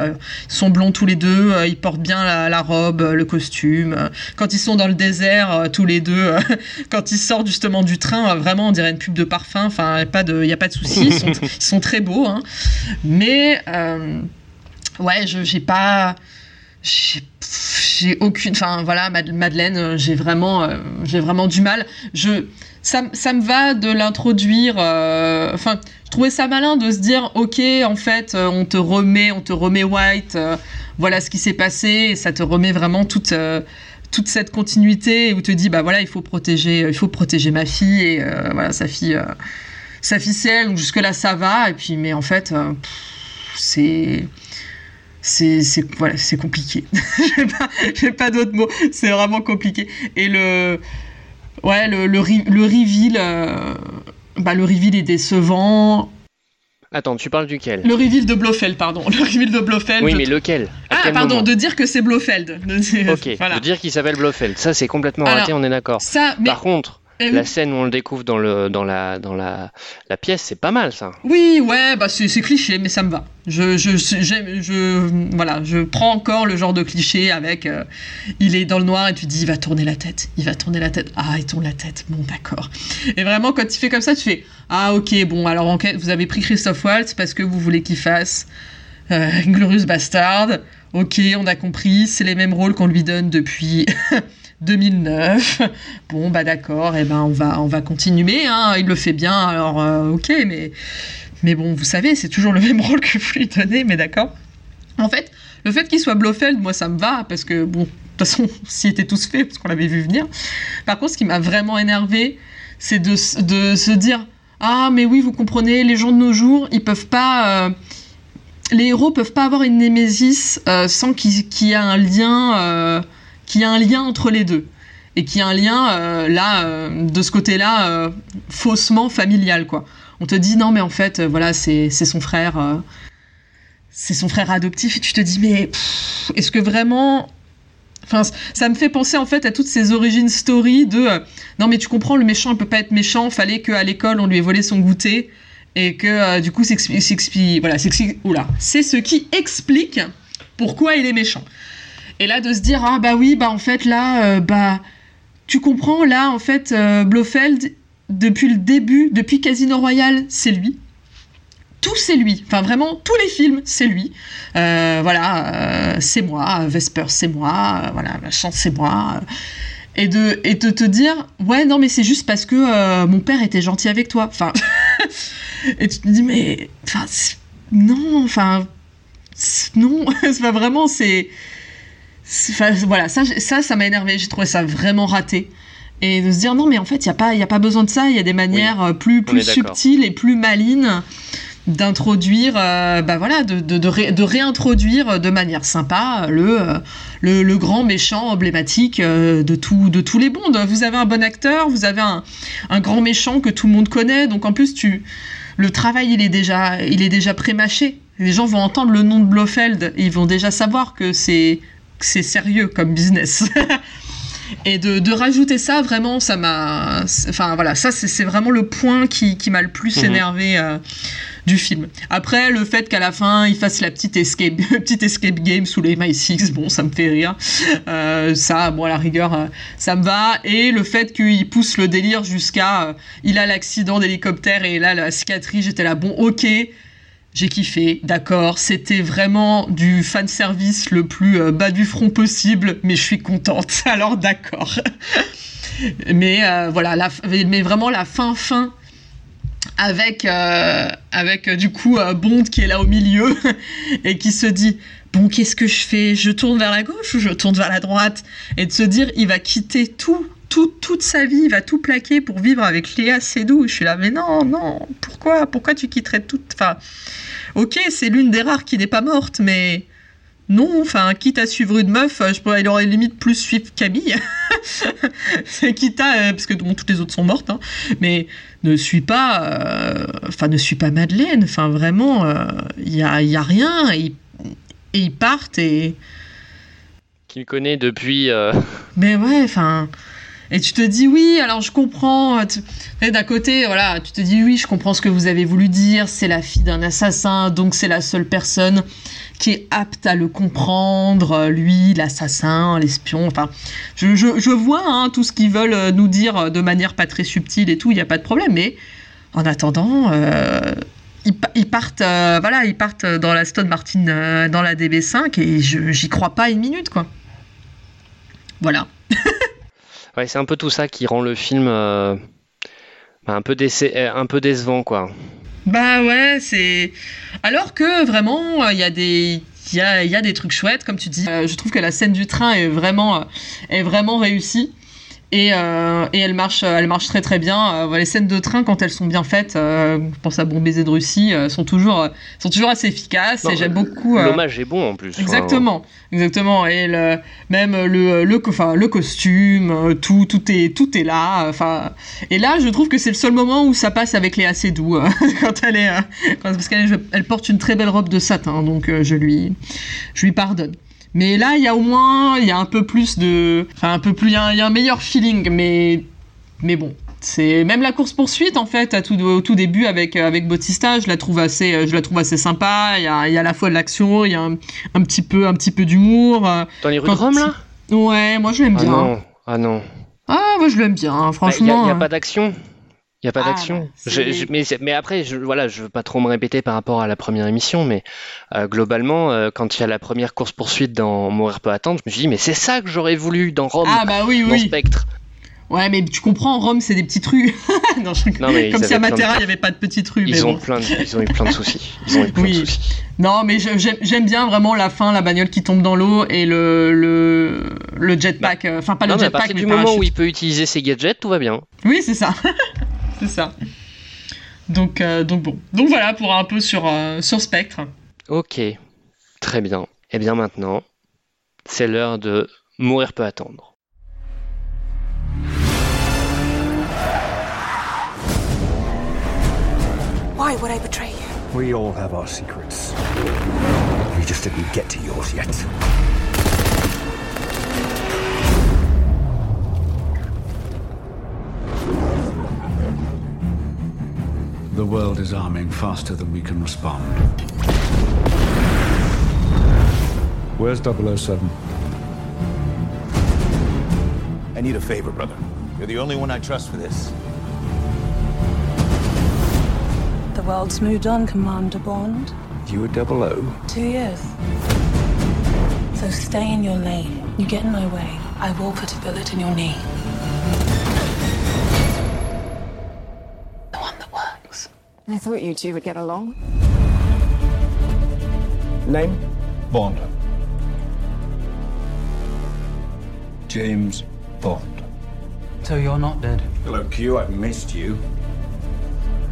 Ils sont blonds tous les deux, ils portent bien la, la robe, le costume. Quand ils sont dans le désert, tous les deux, [LAUGHS] quand ils sortent justement du train, vraiment, on dirait une pub de parfum. Enfin, y a pas de, y a pas de souci. Ils sont, [LAUGHS] ils sont très beaux, hein. Mais euh, ouais, je j'ai pas j'ai aucune enfin voilà Mad- Madeleine euh, j'ai vraiment euh, j'ai vraiment du mal. Je ça, ça me va de l'introduire euh, enfin je trouvais ça malin de se dire ok en fait on te remet on te remet White voilà ce qui s'est passé et ça te remet vraiment toute toute cette continuité où te dit bah voilà il faut protéger il faut protéger ma fille et voilà sa fille sa fille c'est elle donc jusque là ça va et puis mais en fait c'est c'est c'est voilà c'est compliqué. [LAUGHS] J'ai pas j'ai pas d'autres mots. C'est vraiment compliqué. Et le ouais le le, le reveal euh, bah le reveal est décevant. Attends, tu parles duquel? Le reveal de Blofeld pardon. [LAUGHS] Le reveal de Blofeld Oui, mais lequel? À ah pardon de dire que c'est Blofeld. [LAUGHS] De- Ok, voilà. de dire qu'il s'appelle Blofeld, ça c'est complètement Alors, raté, on est d'accord. ça mais Par contre, Eh oui. la scène où on le découvre dans, le, dans, la, dans la, la pièce, c'est pas mal ça. Oui, ouais, bah c'est cliché, mais ça me va. Je, je, je, voilà, je prends encore le genre de cliché avec euh, il est dans le noir et tu dis il va tourner la tête, il va tourner la tête, ah il tourne la tête, bon d'accord. Et vraiment quand il fait comme ça, tu fais ah ok bon alors en fait, vous avez pris Christophe Waltz parce que vous voulez qu'il fasse euh, Glorious Bastard. Ok, on a compris, c'est les mêmes rôles qu'on lui donne depuis [LAUGHS] 2009. Bon, bah d'accord, et ben on va, on va continuer. Hein, il le fait bien, alors euh, ok, mais, mais bon, vous savez, c'est toujours le même [LAUGHS] rôle que vous lui donnez, mais d'accord. En fait, le fait qu'il soit Blofeld, moi ça me va, parce que bon, de toute façon, [LAUGHS] s'il était tous fait, parce qu'on l'avait vu venir. Par contre, ce qui m'a vraiment énervé, c'est de, de se dire Ah, mais oui, vous comprenez, les gens de nos jours, ils peuvent pas. euh, les héros peuvent pas avoir une némésis euh, sans qu'il y ait un lien, qu'il y ait un lien entre les deux. Et qu'il y ait un lien euh, là euh, de ce côté-là euh, faussement familial quoi. On te dit non mais en fait voilà c'est son frère, c'est son frère adoptif. Et tu te dis mais est-ce que vraiment Enfin, ça me fait penser en fait à toutes ces origines story de non mais tu comprends le méchant il peut pas être méchant. Fallait qu'à l'école on lui ait volé son goûter et que du coup c'est voilà c'est ce qui explique pourquoi il est méchant et là de se dire ah bah oui bah en fait là euh, bah tu comprends là en fait euh, Blofeld depuis le début depuis Casino Royale c'est lui. Tout c'est lui. Enfin vraiment tous les films c'est lui. Euh, voilà euh, c'est moi Vesper c'est moi voilà machin c'est moi. Et de et de te dire ouais non mais c'est juste parce que mon père était gentil avec toi. Enfin [LAUGHS] et tu te dis mais enfin non enfin non [LAUGHS] c'est pas vraiment c'est- enfin, voilà ça ça ça m'a énervé. J'ai trouvé ça vraiment raté. Et de se dire non mais en fait il y a pas y a pas besoin de ça. Il y a des manières euh, plus plus subtiles et plus malines d'introduire euh, bah voilà de, de, de, ré- de réintroduire de manière sympa le, euh, le, le grand méchant emblématique euh, de, tout, de tous les bondes vous avez un bon acteur vous avez un, un grand méchant que tout le monde connaît. Donc en plus tu le travail il est déjà il est déjà prémâché. Les gens vont entendre le nom de Blofeld. Et ils vont déjà savoir que c'est que c'est sérieux comme business [LAUGHS] Et de, de rajouter ça, vraiment, ça m'a. Enfin, voilà, ça, c'est vraiment le point qui, qui m'a le plus Mhm. énervé euh, du film. Après, le fait qu'à la fin, il fasse la petite escape, [LAUGHS] petite escape game sous les MI6, bon, ça me fait rire. Euh, ça, bon, à la rigueur, euh, ça me va. Et le fait qu'il pousse le délire jusqu'à, il a l'accident d'hélicoptère et là, la cicatrice, j'étais là, bon, ok. J'ai kiffé, d'accord, c'était vraiment du fan service le plus euh, bas du front possible, mais je suis contente, [LAUGHS] alors d'accord. mais euh, voilà, la, mais vraiment la fin fin avec euh, avec du coup Bond qui est là au milieu [LAUGHS] et qui se dit bon qu'est-ce que je fais? Je tourne vers la gauche ou je tourne vers la droite? Et de se dire il va quitter tout tout toute sa vie il va tout plaquer pour vivre avec Léa Seydoux je suis là mais non non pourquoi pourquoi tu quitterais tout enfin ok c'est l'une des rares qui n'est pas morte mais non, enfin, quitte à suivre une meuf, je pourrais, il aurait limite plus suivre Camille. [LAUGHS] quitte à, euh, parce que bon, toutes les autres sont mortes, hein, mais ne suis pas, euh, enfin, ne suis pas Madeleine. Enfin, vraiment, il y a, y a rien. Et, et ils partent et. Qui me connaît depuis. euh, Mais ouais, enfin. Et tu te dis oui, alors je comprends. Et D'un côté, voilà, tu te dis oui, je comprends ce que vous avez voulu dire. C'est la fille d'un assassin, donc c'est la seule personne qui est apte à le comprendre. euh, Lui, l'assassin, l'espion. Enfin, je, vois hein, tout ce qu'ils veulent euh, nous dire euh, de manière pas très subtile et tout. Il n'y a pas de problème. Mais en attendant. euh, ils, pa- ils partent, euh, voilà, ils partent dans la Stone Martin, euh, dans la DB5, et j'y crois pas une minute, quoi. Voilà. [LAUGHS] Ouais, c'est un peu tout ça qui rend le film euh, bah, un, peu déce- euh, un peu décevant, quoi. Bah ouais, c'est. Alors que vraiment, il y a des. Il y a, des trucs chouettes, comme tu dis. Euh, je trouve que la scène du train est vraiment, est vraiment réussie. Et, euh, et elle, marche, elle marche très très bien. Euh, les scènes de train, quand elles sont bien faites, euh, je pense à Bon Baiser de Russie, euh, sont, toujours, euh, sont toujours assez efficaces. Non, et j'aime beaucoup. euh, L'hommage est bon en plus. Exactement, exactement. Et le, même le, le, enfin, le costume, euh, tout, tout est, tout est là. Enfin, et là, je trouve que c'est le seul moment où ça passe avec Léa Seydoux euh, [LAUGHS] quand elle est, euh, quand- parce qu'elle elle porte une très belle robe de satin, donc euh, je lui, je lui pardonne. Mais là, il y a au moins, il y a un peu plus de, enfin un peu plus, il y, a un- il y a un meilleur feeling, mais, mais bon. C'est même la course poursuite en fait à tout, au tout début avec euh, avec Bautista, je la trouve assez euh, je la trouve assez sympa. Il y a, il y a à la fois de l'action, il y a un, un petit peu un petit peu d'humour. euh, Dans les rues de quand- Rome, là Ouais, moi je l'aime Ah bien. non, ah non. Ah, moi je l'aime bien, Il n'y franchement. a, pas d'action. Il n'y a pas Ah, d'action. je- mais, après, je, voilà, je veux pas trop me répéter par rapport à la première émission, mais euh, globalement, euh, quand il y a la première course-poursuite dans Mourir peut attendre, je me suis dit, mais c'est ça que j'aurais voulu dans Rome, Ah bah oui dans oui. Spectre. Ouais, mais tu comprends, Rome c'est des petites rues. [LAUGHS] non, je... Non, mais Comme si à de- Matera il n'y avait pas de petites rues. mais Ils ont, bon. plein de, ils ont eu plein de soucis. Ils ont eu plein Oui. de soucis. Non, mais j'aime bien vraiment la fin, la bagnole qui tombe dans l'eau et le, le, le jetpack. euh, Enfin, pas Non, le mais à jetpack, partir mais du moment parachute. où il peut utiliser ses gadgets, tout va bien. Oui, c'est ça. [LAUGHS] c'est ça. Donc, euh, donc bon. Donc voilà pour un peu sur, euh, sur Spectre. Ok, très bien. Et bien maintenant, c'est l'heure de Mourir peut attendre. Why would I betray you? We all have our secrets. We just didn't get to yours yet. The world is arming faster than we can respond. Where's 007? I need a favor, brother. You're the only one I trust for this. The world's moved on, Commander Bond. You were double O. Two years. So stay in your lane. You get in my way, I will put a bullet in your knee. I thought you two would get along. Name? Bond. James Bond. So you're not dead? Hello, Q. I've missed you.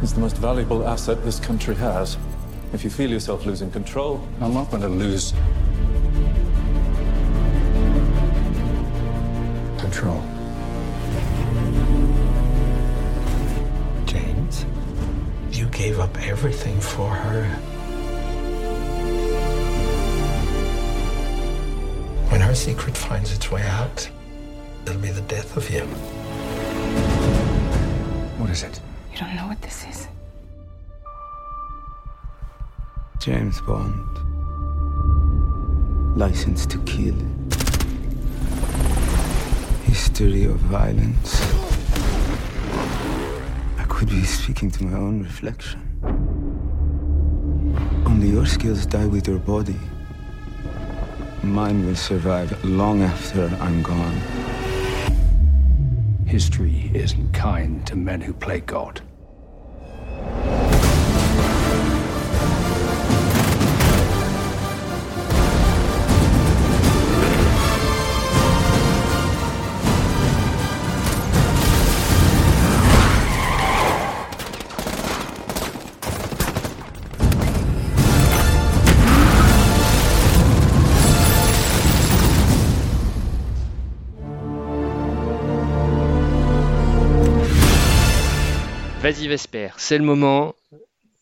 He's the most valuable asset this country has. If you feel yourself losing control, I'm not going to lose control. Gave up everything for her. When her secret finds its way out, it'll be the death of him. What is it? You don't know what this is. James Bond. License to kill. History of violence. Could be speaking to my own reflection. Only your skills die with your body. Mine will survive long after I'm gone. History isn't kind to men who play God. Vas-y Vesper, c'est le moment.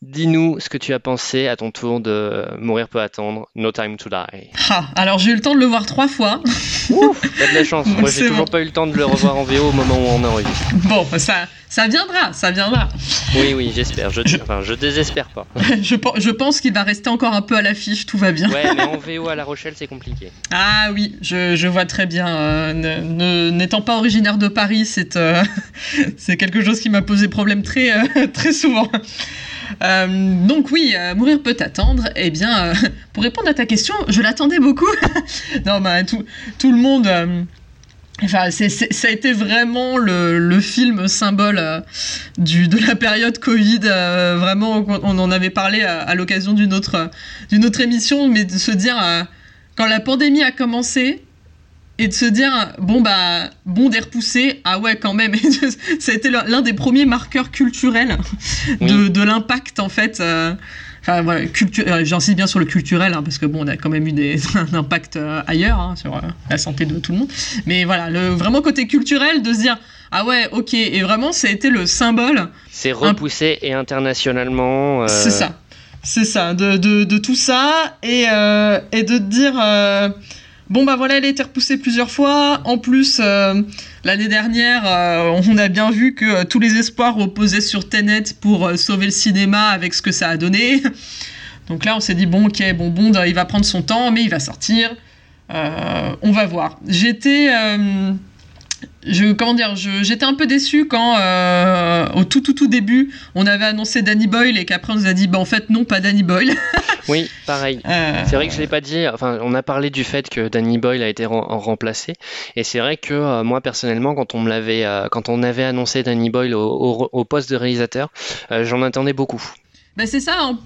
Dis-nous ce que tu as pensé à ton tour de Mourir peut attendre, No Time to Die. Ah, alors j'ai eu le temps de le voir trois fois. T'as de la chance, moi j'ai toujours bon. pas eu le temps de le revoir en VO au moment où on enregistre. Bon, ça, ça viendra, ça viendra. Oui, oui, j'espère. Je, enfin, je désespère pas. [LAUGHS] je, pen- je pense qu'il va rester encore un peu à l'affiche, tout va bien. Ouais, mais en VO à La Rochelle, c'est compliqué. Ah oui, je, je vois très bien. euh, N'étant pas originaire de Paris, c'est euh, [LAUGHS] c'est quelque chose qui m'a posé problème très, euh, [LAUGHS] très souvent. Euh, donc oui, euh, mourir peut attendre. Eh bien, euh, [LAUGHS] pour répondre à ta question, je l'attendais beaucoup. [LAUGHS] non, bah, tout, tout le monde. Enfin, ça a été vraiment le, film symbole du, de la période Covid. vraiment, on en avait parlé à, l'occasion d'une autre, autre émission, mais de se dire, quand la pandémie a commencé, et de se dire, bon, bah, bon, des repoussés, ah ouais, quand même. [LAUGHS] ça a été l'un des premiers marqueurs culturels de, de l'impact, en fait. euh, Enfin, voilà, euh, j'insiste bien sur le culturel, hein, parce que bon, on a quand même eu des, [LAUGHS] un impact euh, ailleurs hein, sur euh, la santé de tout le monde. Mais voilà, le vraiment côté culturel de se dire, ah ouais, ok, et vraiment, ça a été le symbole. C'est repoussé et internationalement. euh, C'est ça. C'est ça, de, de, de tout ça, et, et de dire, bon bah voilà, elle a été repoussée plusieurs fois, en plus, euh, l'année dernière, euh, on a bien vu que euh, tous les espoirs reposaient sur Tenet pour sauver le cinéma avec ce que ça a donné. Donc là, on s'est dit, bon ok, bon Bond, il va prendre son temps, mais il va sortir, on va voir. J'étais... je, comment dire, j'étais un peu déçu quand, euh, au tout tout tout début, on avait annoncé Danny Boyle et qu'après on nous a dit, bah en fait non, pas Danny Boyle. [LAUGHS] Oui, pareil. Euh, C'est vrai que je l'ai pas dit. Enfin, on a parlé du fait que Danny Boyle a été rem- remplacé, et c'est vrai que euh, moi personnellement, quand on me l'avait, quand on avait annoncé Danny Boyle au, au- au poste de réalisateur, j'en attendais beaucoup. Bah c'est ça, hein.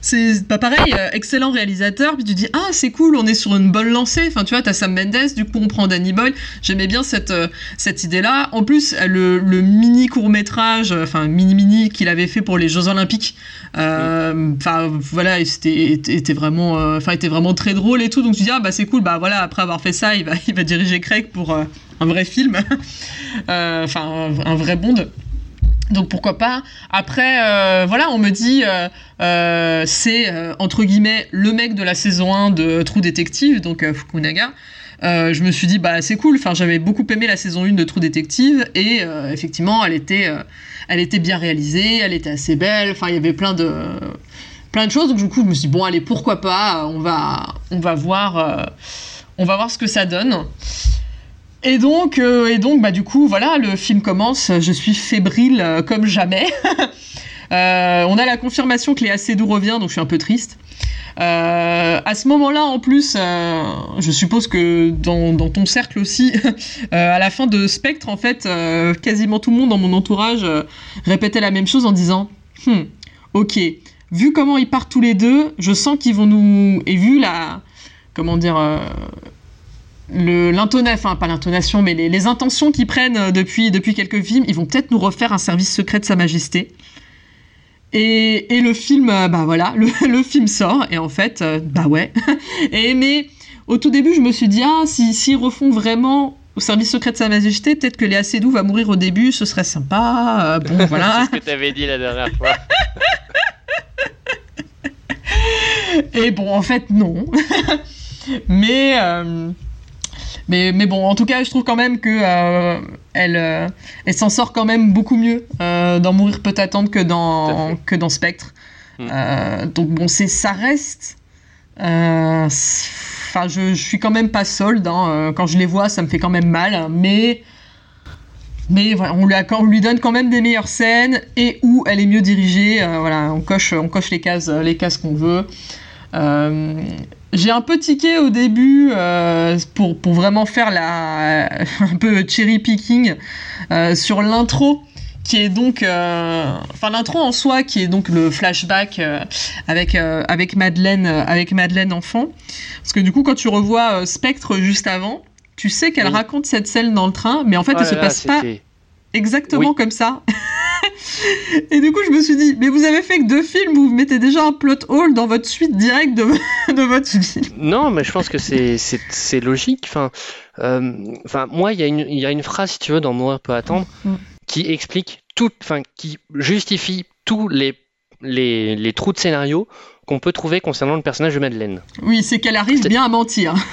c'est pas pareil, euh, excellent réalisateur, puis tu dis ah c'est cool, on est sur une bonne lancée, enfin tu vois, t'as Sam Mendes, du coup on prend Danny Boyle, j'aimais bien cette, euh, cette idée-là. En plus, le, le mini court-métrage, euh, enfin mini-mini qu'il avait fait pour les Jeux Olympiques, enfin voilà, et c'était était, était vraiment, enfin vraiment très drôle et tout, donc tu dis ah bah c'est cool, bah voilà, après avoir fait ça, il va, [LAUGHS] il va diriger Craig pour un vrai film, [LAUGHS] enfin un, un vrai Bond. Donc pourquoi pas. Après, euh, voilà, on me dit, euh, euh, c'est entre guillemets le mec de la saison 1 de True Detective, donc Fukunaga. Je me suis dit, bah c'est cool. Enfin, j'avais beaucoup aimé la saison 1 de True Detective et effectivement, elle était, elle était bien réalisée, elle était assez belle. Enfin, il y avait plein de, plein de choses. Donc du coup, je me suis dit, bon, allez, pourquoi pas. On va, on va voir, on va voir ce que ça donne. Et donc, euh, et donc, bah du coup, voilà, le film commence. Je suis fébrile euh, comme jamais. [LAUGHS] Euh, on a la confirmation que Léa Seydoux revient, donc je suis un peu triste. À ce moment-là, en plus, je suppose que dans, ton cercle aussi, [LAUGHS] à la fin de Spectre, en fait, quasiment tout le monde dans mon entourage répétait la même chose en disant Hmm, Ok, vu comment ils partent tous les deux, je sens qu'ils vont nous. Et vu la. Comment dire. Le l'intonation, enfin pas l'intonation, mais les, les intentions qu'ils prennent euh, depuis, depuis quelques films, ils vont peut-être nous refaire un service secret de Sa Majesté. Et, et le film, euh, bah voilà, [LAUGHS] le, le film sort, et en fait, euh, bah ouais. [LAUGHS] et mais au tout début, je me suis dit, ah, si s'ils refont vraiment au service secret de Sa Majesté, peut-être que Léa Seydoux va mourir au début, ce serait sympa. euh, bon, [LAUGHS] voilà. C'est ce que t'avais dit la dernière fois. Et bon, en fait, non. mais, euh, mais, mais bon, en tout cas, je trouve quand même que euh, elle, euh, elle s'en sort quand même beaucoup mieux euh, dans Mourir peut attendre que dans, que dans Spectre. Euh, donc bon, c'est ça reste. Enfin, je, je suis quand même pas solde. hein. Quand je les vois, ça me fait quand même mal. Mais mais voilà, on lui, a- on lui donne quand même des meilleures scènes et où elle est mieux dirigée. euh, voilà, on coche, on coche les cases, les cases qu'on veut. Euh, j'ai un peu tiqué au début euh, pour, pour vraiment faire la [LAUGHS] un peu cherry picking euh, sur l'intro qui est donc euh, enfin l'intro en soi qui est donc le flashback avec avec Madeleine avec Madeleine enfant parce que du coup quand tu revois Spectre juste avant tu sais qu'elle Oui. raconte cette scène dans le train mais en fait Oh elle là se là, passe pas exactement Oui. comme ça [LAUGHS] et du coup, je me suis dit, mais vous avez fait que deux films, vous mettez déjà un plot hole dans votre suite directe de, [LAUGHS] de votre film. Non, mais je pense que c'est logique. Enfin, euh, enfin, moi, il y a une il y a une phrase, si tu veux, dans Mourir peut attendre, Mm. qui explique tout, enfin, qui justifie tous les les les trous de scénario qu'on peut trouver concernant le personnage de Madeleine. Oui, c'est qu'elle arrive bien à mentir. [LAUGHS]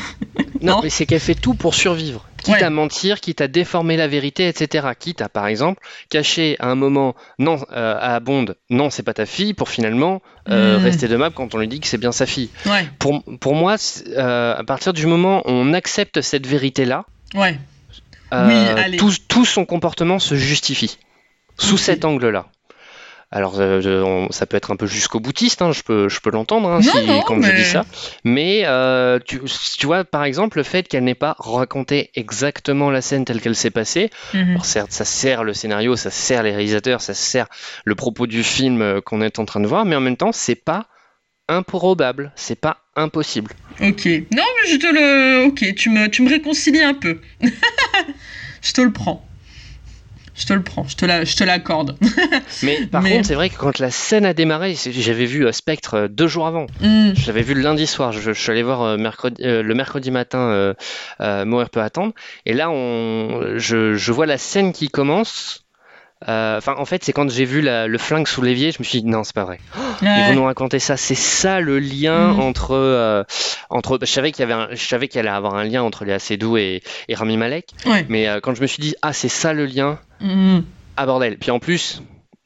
Non, mais c'est qu'elle fait tout pour survivre. Quitte à mentir, quitte à déformer la vérité, etc. Quitte à, par exemple, cacher à un moment non, euh, à Bond, non, c'est pas ta fille, pour finalement euh, Mm. rester de map quand on lui dit que c'est bien sa fille. Ouais, Pour, pour moi, euh, à partir du moment où on accepte cette vérité-là, ouais. Oui, tout, tout son comportement se justifie. Sous cet angle-là. Alors, euh, on- ça peut être un peu jusqu'au boutiste, hein, je peux, je peux l'entendre hein, Non, si- non, quand je dis ça. Mais euh, tu, tu vois, par exemple, le fait qu'elle n'ait pas raconté exactement la scène telle qu'elle s'est passée. Mhm. Alors, certes, ça sert le scénario, ça sert les réalisateurs, ça sert le propos du film euh, qu'on est en train de voir, mais en même temps, c'est pas improbable, c'est pas impossible. Ok. Non, mais je te le. Ok, tu me, tu me réconcilies un peu. [LAUGHS] je te le prends. Je te le prends, je te la- je te l'accorde. [LAUGHS] Mais par Mais- contre, c'est vrai que quand la scène a démarré, j'avais vu euh, Spectre euh, deux jours avant. Mm. Je l'avais vu le lundi soir. Je, je suis allé voir euh, mercredi, euh, le mercredi matin euh, euh, Mourir peut attendre. Et là, on, je, je vois la scène qui commence. Enfin, en fait, c'est quand j'ai vu la- le flingue sous l'évier, je me suis dit non, c'est pas vrai. [GASPS] Ils Ouais. vont nous raconter ça. C'est ça le lien Mm. entre entre. entre je savais qu'il y avait, un- je savais qu'il allait avoir un lien entre Léa Seydoux et, et Rami Malek. Ouais. Mais quand je me suis dit ah, c'est ça le lien. Mm. Ah bordel. Puis en plus,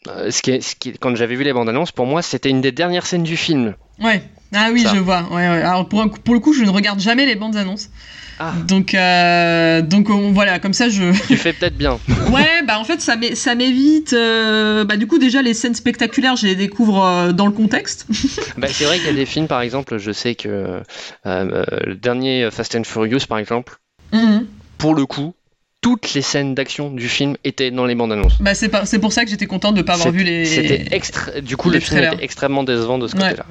euh, ce qui est, ce qui est- quand j'avais vu les bandes annonces, pour moi, c'était une des dernières scènes du film. Ouais. Ah oui, Ça. je vois. Ouais, ouais. Alors pour, pour le coup, je ne regarde jamais les bandes annonces. Ah. Donc, euh, donc on- voilà, comme ça, je. Tu fais peut-être bien. [LAUGHS] Ouais, bah en fait, ça m'é- ça m'évite. euh, bah du coup, déjà, les scènes spectaculaires, je les découvre euh, dans le contexte. [LAUGHS] Bah, c'est vrai qu'il y a des films, par exemple, je sais que le dernier Fast and Furious, par exemple, Mhm. pour le coup, toutes les scènes d'action du film étaient dans les bandes annonces. Bah c'est pas, c'est pour ça que j'étais contente de pas avoir vu les. C'était extra... Du coup, le film trailers. était extrêmement décevant de ce Ouais. côté-là.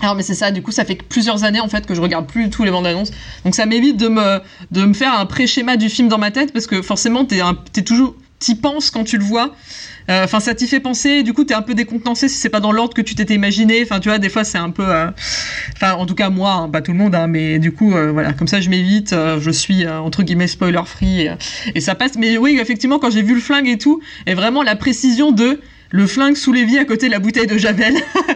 Alors mais c'est ça, du coup ça fait plusieurs années en fait que je regarde plus du tout les bandes annonces. Donc ça m'évite de me, de me faire un pré-schéma du film dans ma tête parce que forcément t'es, un, t'es toujours, t'y penses quand tu le vois. Euh, Enfin ça t'y fait penser, du coup t'es un peu décontenancé si c'est pas dans l'ordre que tu t'étais imaginé. Enfin tu vois des fois c'est un peu, euh, enfin en tout cas moi, hein, pas tout le monde, hein, mais du coup euh, voilà comme ça je m'évite, je suis entre guillemets spoiler free et, ça passe. Mais oui effectivement quand j'ai vu le flingue et tout, et vraiment la précision de le flingue sous l'évier à côté de la bouteille de Javel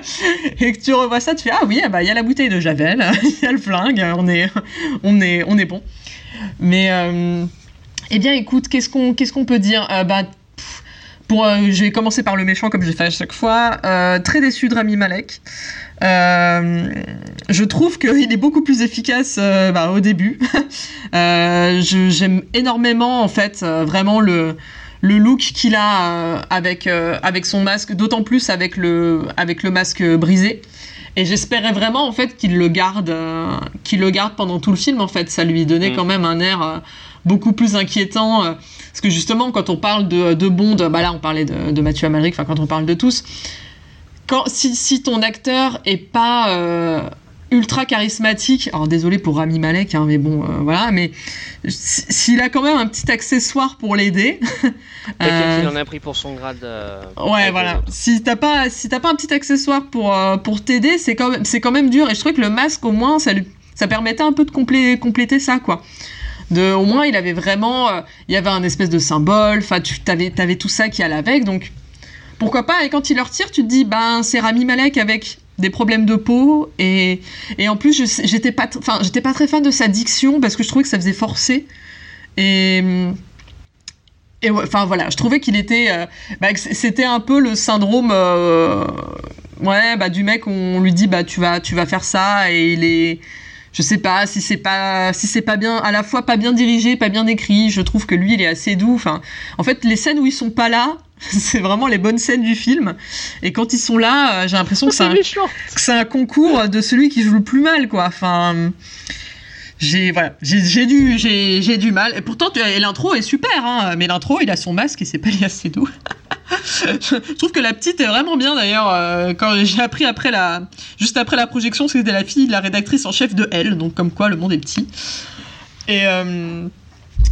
[LAUGHS] et que tu revois ça, tu fais ah oui, ah bah il y a la bouteille de Javel, [LAUGHS] il y a le flingue, on est, on est, on est bon. Mais eh bien, écoute, qu'est-ce qu'on, qu'est-ce qu'on peut dire? Euh, Bah, pff, pour, euh, je vais commencer par le méchant comme j'ai fait à chaque fois. Euh, très déçu de Rami Malek. Euh, je trouve qu'il est beaucoup plus efficace euh, bah, au début. [LAUGHS] Euh, j'aime énormément en fait vraiment le le look qu'il a avec avec son masque, d'autant plus avec le avec le masque brisé. Et j'espérais vraiment en fait qu'il le garde qu'il le garde pendant tout le film en fait. Ça lui donnait Mm. quand même un air beaucoup plus inquiétant. euh, parce que justement quand on parle de, de Bond, bah là on parlait de, de Mathieu Amalric, enfin quand on parle de tous, quand si, si ton acteur est pas euh, ultra charismatique, alors désolé pour Rami Malek, hein, mais bon, euh, voilà, mais s'il a quand même un petit accessoire pour l'aider, [LAUGHS] euh, qu'il en a pris pour son grade. Ouais, voilà. Si t'as pas, si t'as pas un petit accessoire pour pour t'aider, c'est quand même, quand même dur. Et je trouvais que le masque, au moins, ça lui, ça permettait un peu de complé- compléter ça, quoi. De, au moins, il avait vraiment, euh, il y avait un espèce de symbole. Enfin, tu t'avais tout ça qui allait avec. Donc, pourquoi pas Et quand il le retire, tu te dis, ben, c'est Rami Malek avec des problèmes de peau et et en plus, j'étais pas, enfin, j'étais pas très fan de sa diction parce que je trouvais que ça faisait forcer. Et et enfin voilà, je trouvais qu'il était, euh, bah, c'était un peu le syndrome, euh, ouais, bah du mec, on lui dit bah tu vas, tu vas faire ça et il est, je sais pas si c'est pas, si c'est pas bien, à la fois pas bien dirigé, pas bien écrit. Je trouve que lui, il est assez doux. Enfin, en fait, les scènes où ils sont pas là, [LAUGHS] c'est vraiment les bonnes scènes du film. Et quand ils sont là, euh, j'ai l'impression que c'est un, que c'est un concours de celui qui joue le plus mal, quoi. Enfin j'ai voilà, j'ai du j'ai du mal. Et pourtant, l'intro est super, hein, mais l'intro, il a son masque et c'est pas lié assez doux. [LAUGHS] je trouve que la petite est vraiment bien d'ailleurs. euh, quand j'ai appris après la, juste après la projection, c'était la fille de la rédactrice en chef de Elle, donc comme quoi le monde est petit. Et euh,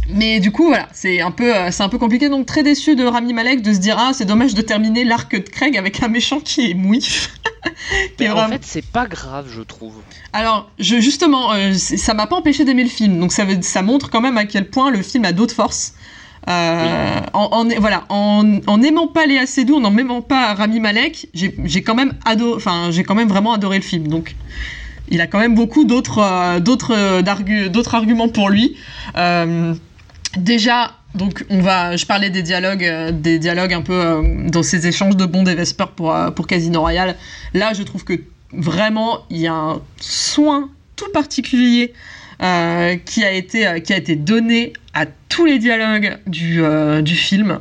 mais du coup, voilà, c'est un peu, euh, c'est un peu compliqué. Donc très déçu de Rami Malek de se dire ah c'est dommage de terminer l'arc de Craig avec un méchant qui est mouif. [LAUGHS] Mais en vraiment- fait, c'est pas grave, je trouve. Alors, justement, euh, ça m'a pas empêché d'aimer le film, donc ça, montre quand même à quel point le film a d'autres forces. Euh, en, voilà, en n'aimant pas Léa Seydoux, en n'aimant pas Rami Malek, j'ai quand même vraiment adoré le film. Donc, il a quand même beaucoup d'autres euh, arguments pour lui. Déjà, donc on va, je parlais des dialogues, des dialogues un peu dans ces échanges de Bond et Vesper pour pour Casino Royale. Là, je trouve que vraiment il y a un soin tout particulier euh, qui a été euh, qui a été donné à tous les dialogues du euh, du film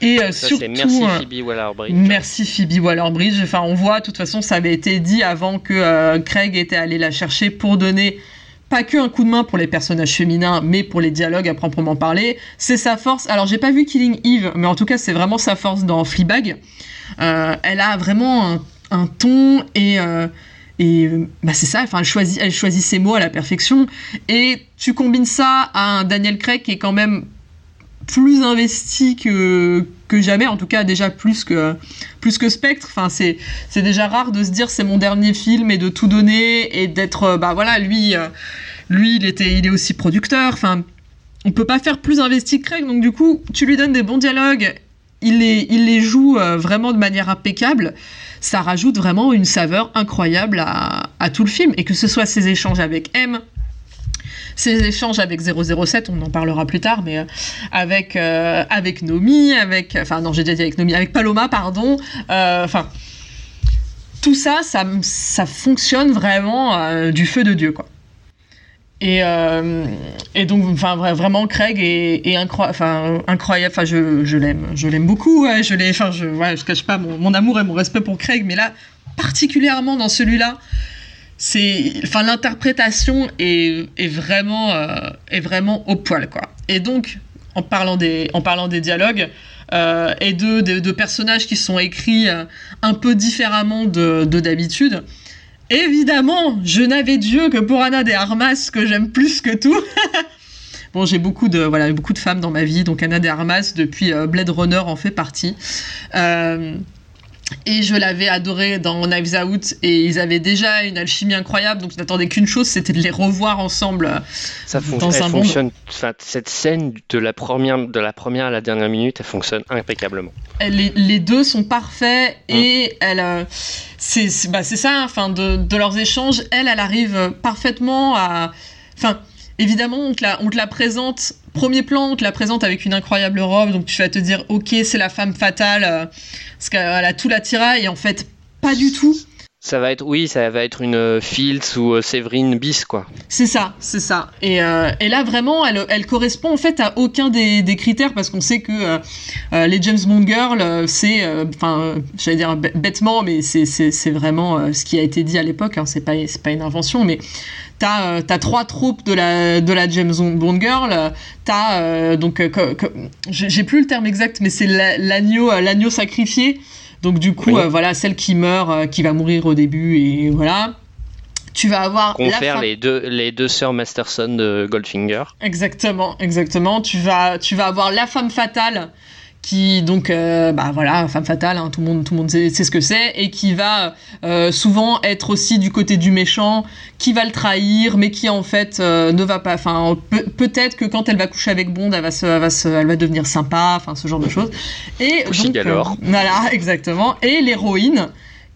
et Ça, surtout merci Phoebe Waller-Bridge. Merci Phoebe Waller-Bridge. Enfin, on voit, de toute façon, ça avait été dit avant que Craig était allé la chercher pour donner pas que un coup de main pour les personnages féminins, mais pour les dialogues à proprement parler. C'est sa force. Alors, j'ai pas vu Killing Eve, mais en tout cas, c'est vraiment sa force dans Fleabag. Euh, elle a vraiment un, un ton et euh, et bah c'est ça. Enfin, elle choisit, elle choisit ses mots à la perfection. Et tu combines ça à un Daniel Craig qui est quand même plus investi que, que jamais, en tout cas déjà plus que, plus que Spectre. Enfin, c'est, c'est déjà rare de se dire c'est mon dernier film et de tout donner et d'être, euh, bah voilà, lui, euh, lui il, était, il est aussi producteur. Enfin, on peut pas faire plus investi que Craig, donc du coup, tu lui donnes des bons dialogues, il les, joue euh, vraiment de manière impeccable. Ça rajoute vraiment une saveur incroyable à, tout le film. Et que ce soit ses échanges avec M, ses échanges avec 007, on en parlera plus tard, mais euh, avec, euh, avec Nomi, avec. Enfin, non, j'ai déjà dit avec avec Paloma, pardon. tout ça, ça, ça fonctionne vraiment du feu de Dieu, quoi. Et, euh, et donc, enfin, vra- vraiment, Craig est, incroyable. Enfin, je, je l'aime, je l'aime beaucoup. Je l'ai. Enfin, je, ouais, je cache pas mon, amour et mon respect pour Craig, mais là, particulièrement dans celui-là, c'est, enfin, l'interprétation est, est vraiment, euh, est vraiment au poil, quoi. Et donc, en parlant des, en parlant des dialogues. euh, et de, de, personnages qui sont écrits un peu différemment de d'habitude. Évidemment, je n'avais Dieu que pour Anna de Armas, que j'aime plus que tout. [LAUGHS] bon, j'ai beaucoup de, voilà, beaucoup de femmes dans ma vie, donc Anna de Armas, depuis euh, Blade Runner, en fait partie. Euh, et je l'avais adoré dans Knives Out, et ils avaient déjà une alchimie incroyable, donc je n'attendais qu'une chose, c'était de les revoir ensemble Ça dans un fonctionne. Enfin, cette scène de la première, de la première à la dernière minute, elle fonctionne impeccablement. les, les deux sont parfaits et elle euh, c'est c'est bah, c'est ça enfin de, de leurs échanges elle elle arrive parfaitement à enfin évidemment on te la présente premier plan on te la présente avec une incroyable robe. Donc tu vas te dire ok c'est la femme fatale euh, parce qu'elle a tout l'attirail. Et en fait pas du tout Ça va être, oui, ça va être une euh, Fields ou euh, Séverine bis, quoi. C'est ça, c'est ça. Et, euh, et là, vraiment, elle, elle correspond en fait à aucun des, des critères parce qu'on sait que les James Bond Girls, c'est, enfin, j'allais dire bê- bêtement, mais c'est, vraiment ce qui a été dit à l'époque, hein, c'est, pas, pas une invention, mais t'as, t'as trois troupes de la, de la James Bond Girl, t'as, donc, j'ai plus le terme exact, mais c'est la- l'agneau, l'agneau sacrifié. Donc du coup, Oui. euh, voilà, celle qui meurt, euh, qui va mourir au début, et voilà. Tu vas avoir la Confère femme- les deux, les deux sœurs Masterson de Goldfinger. Exactement, exactement. Tu vas, tu vas avoir la femme fatale qui donc euh, bah voilà femme fatale hein, tout le monde tout le monde sait, sait ce que c'est et qui va euh, souvent être aussi du côté du méchant qui va le trahir mais qui en fait euh, ne va pas enfin peut- peut-être que quand elle va coucher avec Bond elle va se, elle va se- elle va devenir sympa enfin ce genre de choses. Et donc, euh, voilà [LAUGHS] exactement. Et l'héroïne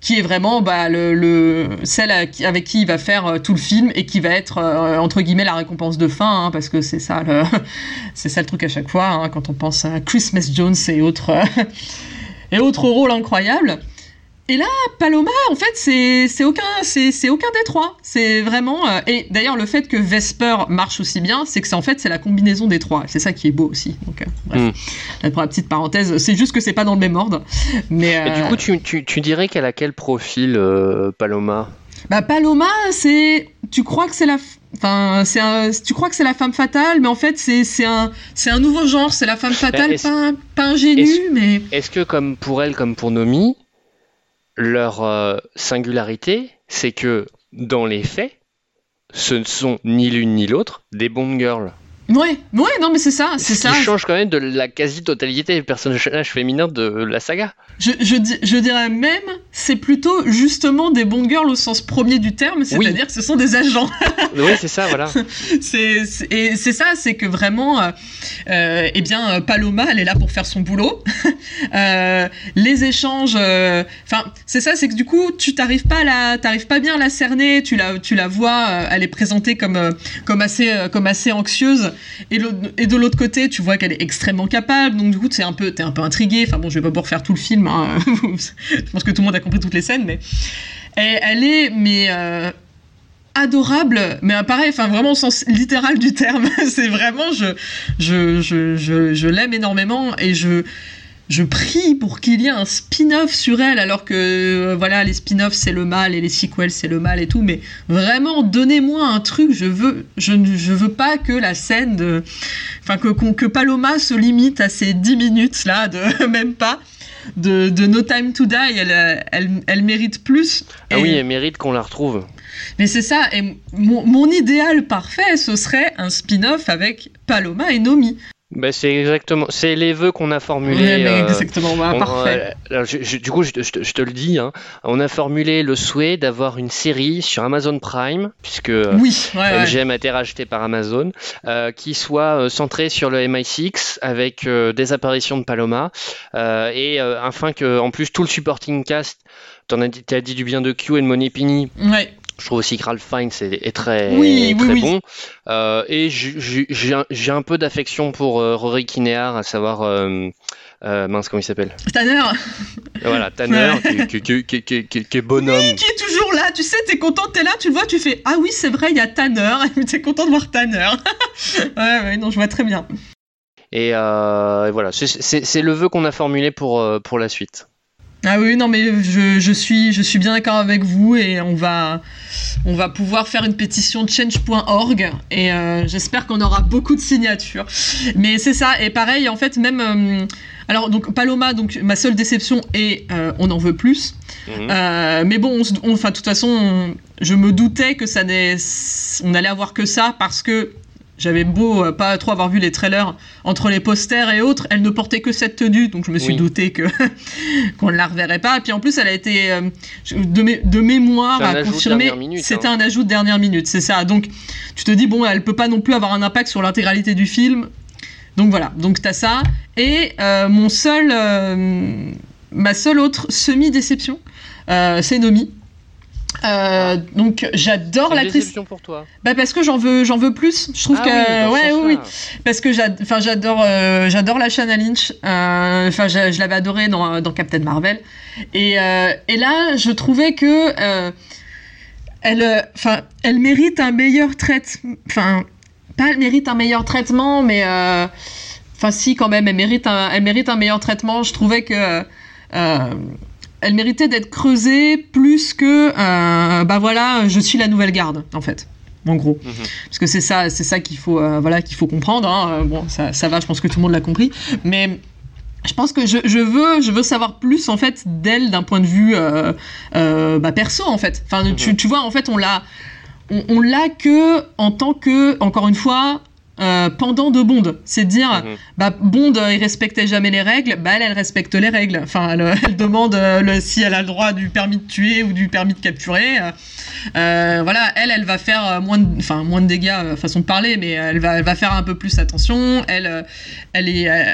qui est vraiment bah, le, le- celle avec qui il va faire euh, tout le film et qui va être euh, entre guillemets la récompense de fin hein, parce que c'est ça le [LAUGHS] c'est ça le truc à chaque fois hein, quand on pense à Christmas Jones et autres [LAUGHS] et autres rôles incroyables et là, Paloma, en fait, c'est aucun, c'est aucun des trois. C'est vraiment. euh, et d'ailleurs, le fait que Vesper marche aussi bien, c'est que c'est en fait c'est la combinaison des trois. C'est ça qui est beau aussi. Donc, euh, bref. Mm. Là, Pour la petite parenthèse, c'est juste que c'est pas dans le même ordre. Mais Et du euh, coup, tu, tu, tu dirais qu'elle a quel profil, euh, Paloma? Bah Paloma, c'est. Tu crois que c'est la. Enfin, c'est un... tu crois que c'est la femme fatale, mais en fait, c'est un, c'est un nouveau genre. C'est la femme fatale, est-ce- pas, pas ingénue, mais. Est-ce que, comme pour elle, comme pour Nomi, leur euh, singularité, c'est que, dans les faits, ce ne sont ni l'une ni l'autre des Bond Girls Ouais, ouais, non, mais c'est ça, c'est Ce ça. qui change quand même de la quasi-totalité des personnages féminins de la saga. Je, je, di- je dirais même, c'est plutôt justement des Bond girls au sens premier du terme, c'est-à-dire que ce sont des agents. [LAUGHS] Oui, c'est ça, voilà. [LAUGHS] c'est, et c'est ça, c'est que vraiment, euh, euh, eh bien, euh, Paloma, elle est là pour faire son boulot. [LAUGHS] Euh, les échanges, euh, enfin, c'est ça, c'est que du coup, tu t'arrives pas la, t'arrives pas bien à la cerner, tu la, tu la vois, elle est présentée comme, comme assez, comme assez anxieuse, et, de l'autre côté, tu vois qu'elle est extrêmement capable, donc du coup, t'es un peu, t'es un peu intrigué. Enfin bon, je vais pas pouvoir faire tout le film, hein. [LAUGHS] je pense que tout le monde a compris toutes les scènes, mais elle, est, mais euh, adorable, mais pareil, enfin vraiment au sens littéral du terme. [LAUGHS] c'est vraiment, je, je, je, je, je l'aime énormément et je, je prie pour qu'il y ait un spin-off sur elle, alors que euh, voilà, les spin-offs c'est le mal et les sequels c'est le mal et tout, mais vraiment donnez-moi un truc. Je veux, je, ne- je veux pas que la scène de, enfin que, que Paloma se limite à ces 10 minutes là, de [LAUGHS] même pas. De, de No Time to Die, elle, elle, elle mérite plus. Ah Et- oui, elle mérite qu'on la retrouve. mais c'est ça, et mon, mon idéal parfait, ce serait un spin-off avec Paloma et Nomi. Bah, c'est exactement, c'est les vœux qu'on a formulés. Ouais, mais euh, exactement, bah, on- parfait. euh, alors, je- je- du coup, je, te- je te- je te le dis, hein, on a formulé le souhait d'avoir une série sur Amazon Prime, puisque euh, Oui, ouais, ouais. MGM a été racheté par Amazon, euh, qui soit euh, centrée sur le MI6 avec euh, des apparitions de Paloma euh, et euh, afin que, en plus, tout le supporting cast, t'en as dit, t'as dit du bien de Q et de Moni Pini. Ouais. Je trouve aussi que Ralph Fiennes est, est très, Oui, très oui. bon. Euh, et j'ai- un, peu d'affection pour euh, Rory Kinnear, à savoir. euh, euh, mince, comment il s'appelle? Tanner, Voilà, Tanner, Ouais. qui, qui- qui- qui- qui- qui est bonhomme. qui est toujours là, tu sais, t'es content, t'es là, tu le vois, tu fais Ah oui, c'est vrai, il y a Tanner, [LAUGHS] t'es content de voir Tanner. [LAUGHS] ouais, ouais, non, je vois très bien. Et, et voilà, c'est- le vœu qu'on a formulé pour, pour la suite. Ah oui, non, mais je, je suis, je suis bien d'accord avec vous et on va, on va pouvoir faire une pétition change.org et euh, j'espère qu'on aura beaucoup de signatures. Mais c'est ça, et pareil, en fait, même. euh, alors, donc, Paloma, donc, ma seule déception est euh, on en veut plus. Mhm. Mais bon, on se- on- enfin, de toute façon, on- je me doutais que ça n'est, on allait avoir que ça parce que j'avais beau euh, pas trop avoir vu les trailers entre les posters et autres, elle ne portait que cette tenue, donc je me suis Oui. douté que [LAUGHS] qu'on ne la reverrait pas. Et puis en plus, elle a été euh, de, mé- de mémoire à confirmer. C'était hein. un ajout de dernière minute, c'est ça. Donc tu te dis bon, elle peut pas non plus avoir un impact sur l'intégralité du film. Donc voilà, donc t'as ça. Et euh, mon seul, ma seule autre semi-déception, c'est Nomi. Euh, donc j'adore une l'actrice. pour toi. Bah parce que j'en veux, j'en veux plus. Je trouve Ah que oui, ouais, oui, oui, parce que enfin j'adore, euh, j'adore la Shanna Lynch. Euh, Enfin, je, je l'avais adorée dans, dans Captain Marvel. Et, et là, je trouvais que elle, enfin, elle mérite un meilleur traitement. Enfin, pas elle mérite un meilleur traitement, mais enfin si quand même, elle mérite un, elle mérite un meilleur traitement. Je trouvais que elle méritait d'être creusée plus que euh, bah voilà, je suis la nouvelle garde en fait. En gros, parce que c'est ça, c'est ça qu'il faut, euh, voilà, qu'il faut comprendre. hein. Euh, Bon, ça, ça va, je pense que tout le monde l'a compris. Mais je pense que je, je veux, je veux savoir plus en fait d'elle d'un point de vue euh, euh, bah, perso en fait. Enfin, tu, tu vois, en fait, on l'a, on, on l'a que en tant que, encore une fois, euh, pendant de Bond. C'est de dire, bah, Bond, euh, il respectait jamais les règles, bah, elle, elle respecte les règles. Enfin, elle, [LAUGHS] elle demande euh, le- si elle a le droit du permis de tuer ou du permis de capturer. Euh, euh, voilà, elle, elle va faire euh, moins de, enfin, moins de dégâts, euh, façon de parler, mais elle va, elle va faire un peu plus attention. Elle, euh, elle est, euh,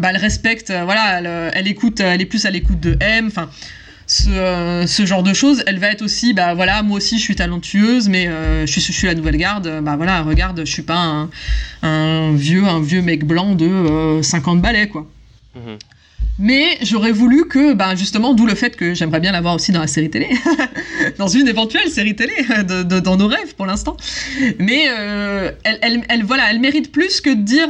bah, elle respecte, euh, voilà, elle, euh, elle écoute, euh, elle est plus à l'écoute de M. Enfin, ce, euh, ce genre de choses. Elle va être aussi, bah voilà, moi aussi je suis talentueuse, mais euh, je, suis, je suis la nouvelle garde. Bah voilà, regarde, je suis pas un, un vieux, un vieux mec blanc de euh, 50 balais, quoi. Mhm. Mais j'aurais voulu que, ben justement, d'où le fait que j'aimerais bien l'avoir aussi dans la série télé, [LAUGHS] dans une éventuelle série télé, [LAUGHS] de, de- dans nos rêves pour l'instant. Mais euh, elle, elle, elle- voilà, elle mérite plus que de dire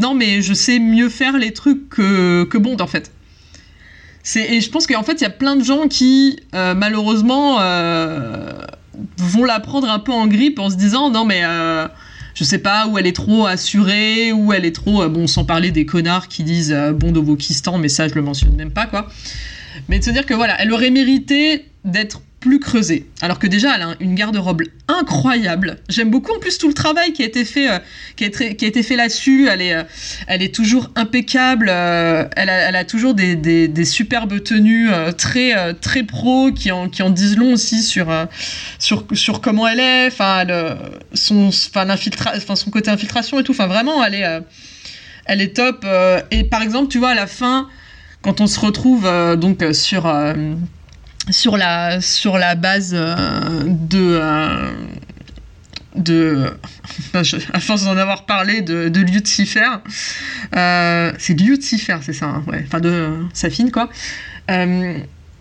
non, mais je sais mieux faire les trucs que, que Bond en fait. Et je pense qu'en fait il y a plein de gens qui euh, malheureusement euh, vont la prendre un peu en grippe en se disant non mais euh, je sais pas où elle est trop assurée où elle est trop bon sans parler des connards qui disent Bond au Wokistan mais ça je le mentionne même pas quoi. Mais de se dire que voilà elle aurait mérité d'être plus creusée. Alors que déjà elle a une garde-robe incroyable. J'aime beaucoup en plus tout le travail qui a été fait euh, qui, fait là-dessus. Elle est euh, elle est toujours impeccable euh, elle, a, toujours des, des, superbes tenues très très pro qui en, qui en disent long aussi sur sur sur comment elle est enfin son enfin enfin son côté infiltration et tout. Enfin vraiment elle est elle est top et par exemple tu vois à la fin quand on se retrouve donc sur sur la sur la base euh, de euh, de [LAUGHS] à force d'en avoir parlé de, de Lucifer euh, c'est Lucifer c'est ça hein, enfin de Safine quoi. Euh,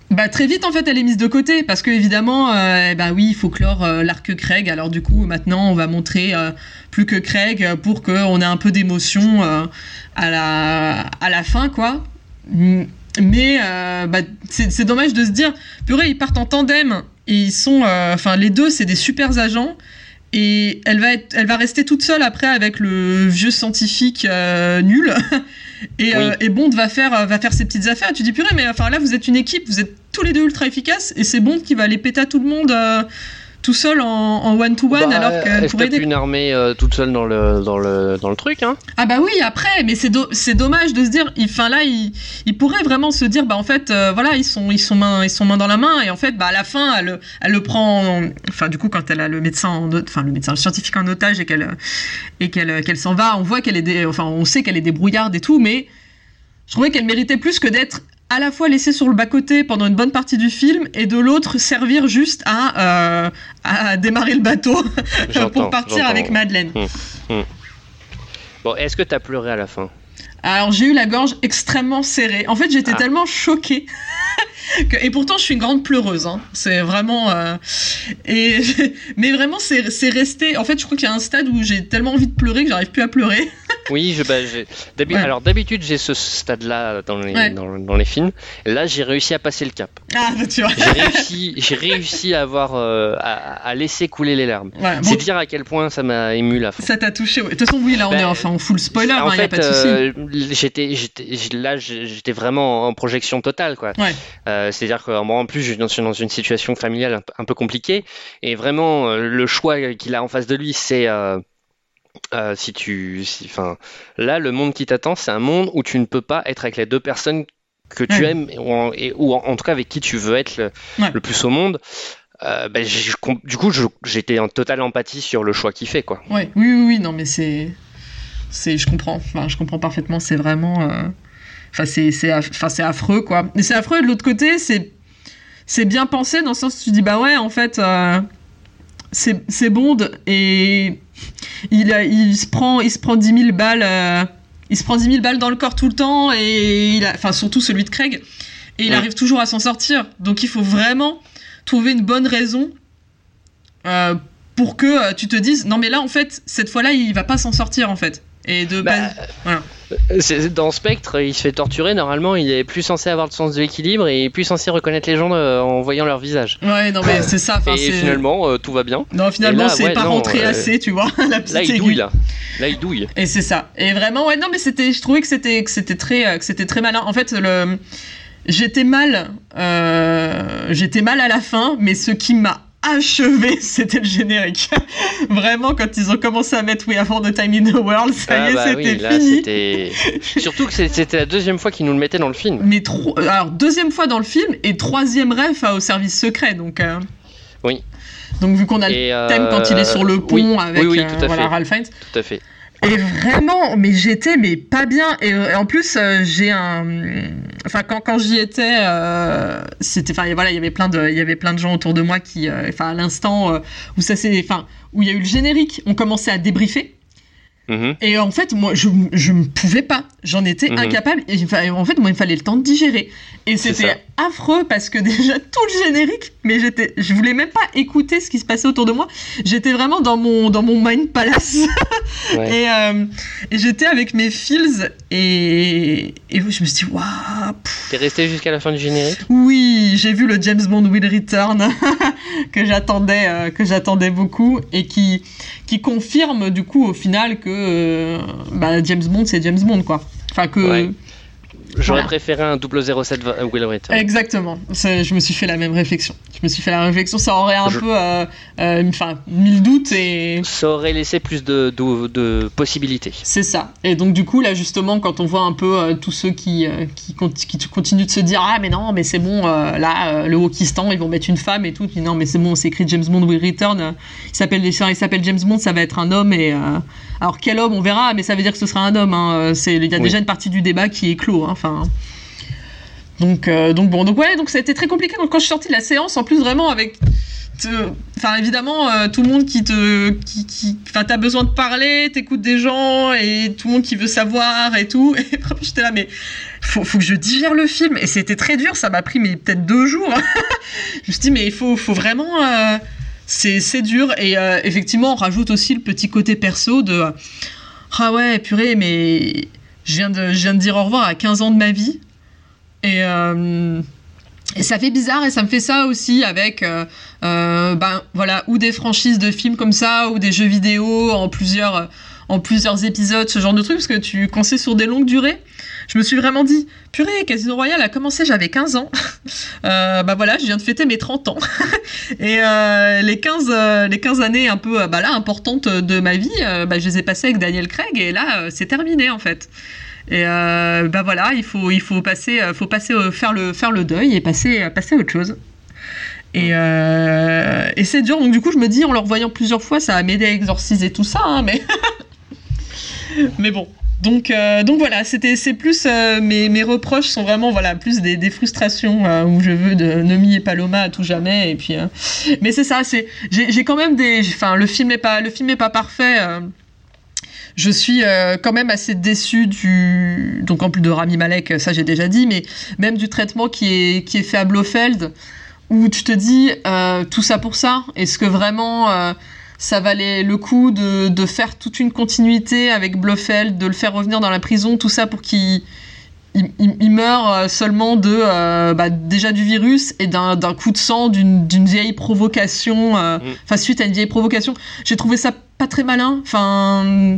bah très vite en fait elle est mise de côté parce que évidemment euh, bah oui il faut clore l'arc Craig. Alors du coup maintenant on va montrer plus que Craig pour qu'on ait un peu d'émotion à la à la fin quoi mais euh, bah, c'est dommage de se dire purée ils partent en tandem. Et ils sont euh, enfin les deux c'est des super agents. Et elle va être, elle va rester toute seule après avec le vieux scientifique euh, nul. [LAUGHS] Et, et Bond va faire va faire ses petites affaires. Tu dis purée mais enfin là vous êtes une équipe vous êtes tous les deux ultra efficaces. Et c'est Bond qui va aller péter à tout le monde tout seul en one to one Bah, alors qu'elle pourrait aider une armée euh, toute seule dans le, dans le, dans le truc, hein? Ah bah oui, après, mais c'est do- c'est dommage de se dire, enfin là, il, il pourrait vraiment se dire, bah en fait, euh, voilà, ils sont, ils sont main, ils sont main dans la main, et en fait, bah à la fin, elle, elle le prend, en- enfin du coup, quand elle a le médecin, en enfin le médecin, le scientifique en otage et qu'elle, et qu'elle, qu'elle s'en va, on voit qu'elle est, dé- enfin on sait qu'elle est débrouillarde et tout, mais je trouvais qu'elle méritait plus que d'être à la fois laissée sur le bas-côté pendant une bonne partie du film et de l'autre servir juste à, euh, à démarrer le bateau [LAUGHS] pour partir avec Madeleine. Hum, hum. Bon, est-ce que t'as pleuré à la fin? Alors j'ai eu la gorge extrêmement serrée. En fait, j'étais Ah. tellement choquée. [LAUGHS] que- et pourtant, je suis une grande pleureuse. hein. C'est vraiment. euh, et [LAUGHS] mais vraiment, c'est resté. En fait, je crois qu'il y a un stade où j'ai tellement envie de pleurer que j'arrive plus à pleurer. [LAUGHS] Oui, je, bah, Ouais. alors d'habitude j'ai ce stade-là dans les, Ouais. dans, dans les films. Là, j'ai réussi à passer le cap. Ah, bah, tu vois. J'ai réussi, à avoir, euh, à, à laisser couler les larmes. Ouais, C'est dire à quel point ça m'a ému fin. Ça t'a touché. De toute façon, oui, là, on Ben, est enfin en full spoiler. Il en a fait, pas de souci. euh, j'étais, là, j'étais vraiment en projection totale, quoi. Ouais. Euh, c'est-à-dire que moi, en plus, je suis dans, dans une situation familiale un, peu- un peu compliquée, et vraiment, euh, le choix qu'il a en face de lui, c'est euh, si tu, si- enfin, là, le monde qui t'attend, c'est un monde où tu ne peux pas être avec les deux personnes que tu aimes, ou en, et- ou en, en tout cas avec qui tu veux être le, Ouais. le plus au monde. Euh, ben, je du coup, j'étais en totale empathie sur le choix qu'il fait, quoi. Ouais, oui, oui, oui, non, mais c'est. c'est je comprends. Enfin, je comprends parfaitement. C'est vraiment. euh, Enfin, c'est affreux, quoi. Mais c'est affreux, et de l'autre côté, c'est. C'est bien pensé dans le sens où tu dis, bah ouais, en fait. euh, C'est c'est Bond et. Il, a- il, se prend, il se prend 10 000 balles. euh, Il se prend 10 000 balles dans le corps tout le temps, et il a, enfin, surtout celui de Craig. Et il Ouais. arrive toujours à s'en sortir. Donc il faut vraiment trouver une bonne raison euh, pour que tu te dises non mais là en fait cette fois-là il va pas s'en sortir en fait et de Bah, voilà Dans Spectre, il se fait torturer. Normalement, il est plus censé avoir le sens de l'équilibre et plus censé reconnaître les gens euh, en voyant leur visage. ouais non mais c'est ça et finalement, euh, tout va bien. non finalement c'est ouais, pas non, rentré euh, assez tu vois [LAUGHS] la petite Là, il aiguille. douille, là. Là, il douille. et c'est ça et vraiment ouais non mais c'était je trouvais que c'était que c'était très que c'était très malin en fait le j'étais mal euh, j'étais mal à la fin mais ce qui m'a achevé [LAUGHS] c'était le générique vraiment quand ils ont commencé à mettre We Have All the Time in the World ça Ah y est bah c'était oui, fini. Surtout que c'était la deuxième fois qu'il nous le mettait dans le film. mais trop alors deuxième fois dans le film et troisième ref euh, au service secret donc euh, Oui. donc vu qu'on a Et, le thème quand il est sur le euh, pont oui, avec oui, oui, euh, tout à voilà, fait. Ralph Fiennes Tout à fait. Et vraiment mais j'étais mais pas bien et, euh, et en plus euh, j'ai un enfin quand, quand j'y étais euh, c'était enfin voilà il y avait plein de il y avait plein de gens autour de moi qui euh, enfin à l'instant où ça s'est enfin où il y a eu le générique on commençait à débriefer Mhm. et en fait, moi, je, je ne pouvais pas. J'en étais Mhm. incapable. Et, en fait, moi, il me fallait le temps de digérer. Et c'était affreux parce que [LAUGHS] déjà tout le générique, mais j'étais, je voulais même pas écouter ce qui se passait autour de moi. J'étais vraiment dans mon dans mon mind palace. Ouais. [LAUGHS] et euh, et j'étais avec mes feels et et je me suis dit waouh. T'es resté jusqu'à la fin du générique? Oui, j'ai vu le James Bond Will Return [LAUGHS] que j'attendais euh, que j'attendais beaucoup et qui qui confirme du coup au final que euh, bah, James Bond c'est James Bond quoi. Enfin que Ouais. J'aurais Voilà. préféré un 007 va- Will Return. Exactement. Je me suis fait la même réflexion. Je me suis fait la même réflexion. Ça aurait un Je- peu, euh, euh, enfin, mille doutes et Ça aurait laissé plus de, de, de possibilités. c'est ça. Et donc du coup là justement quand on voit un peu euh, tous ceux qui euh, qui, qui continuent de se dire ah mais non mais c'est bon euh, là euh, le Wokistan ils vont mettre une femme et tout. Non mais c'est bon c'est écrit James Bond Will Return. euh, il s'appelle il s'appelle James Bond ça va être un homme et euh, alors quel homme on verra mais ça veut dire que ce sera un homme. hein. Euh, C'est il y a Oui. déjà une partie du débat qui est clos. hein. Enfin. Donc, euh, donc bon, donc ouais, donc ça a été très compliqué. Donc quand je suis sortie de la séance, en plus vraiment avec, enfin évidemment euh, tout le monde qui te, qui, enfin t'as besoin de parler, t'écoutes des gens et tout le monde qui veut savoir et tout. [LAUGHS] Et vraiment j'étais là, mais faut, faut que je digère le film. Et c'était très dur, ça m'a pris mais peut-être deux jours. [LAUGHS] je me suis dit mais il faut, faut vraiment, euh, c'est, dur. Et effectivement, on rajoute aussi le petit côté perso de, ah ouais, purée, mais je viens de, dire au revoir à 15 ans de ma vie. Et, euh, et ça fait bizarre et ça me fait ça aussi avec euh, euh, ben voilà ou des franchises de films comme ça ou des jeux vidéo en plusieurs en plusieurs épisodes ce genre de truc parce que tu quand c'est sur des longues durées je me suis vraiment dit purée Casino Royale a commencé j'avais 15 ans [LAUGHS] euh, bah voilà je viens de fêter mes 30 ans [LAUGHS] et euh, les 15 euh, les 15 années un peu euh, bah là importantes de ma vie bah, je les ai passées avec Daniel Craig et là c'est terminé en fait et bah voilà, il faut, il faut passer, faut passer faire le, faire le deuil et passer, passer à autre chose. Et, et c'est dur, donc du coup je me dis en le revoyant plusieurs fois, ça a m'aider à exorciser tout ça, hein, mais [LAUGHS] mais bon. Donc, euh, donc voilà, c'était c'est plus euh, mes, mes reproches sont vraiment voilà plus des, frustrations euh, où je veux de Nomi et Paloma à tout jamais et puis mais c'est ça c'est j'ai quand même des enfin le film est pas le film est pas parfait je suis quand même assez déçu du donc en plus de Rami Malek ça j'ai déjà dit mais même du traitement qui est qui est fait à Blofeld où tu te dis tout ça pour ça est-ce que vraiment ça valait le coup de, de faire toute une continuité avec Blofeld de le faire revenir dans la prison tout ça pour qu'il il, il- il meurt euh, seulement de euh, bah, déjà du virus et d'un d'un coup de sang d'une d'une vieille provocation euh, enfin suite à une vieille provocation. J'ai trouvé ça pas très malin enfin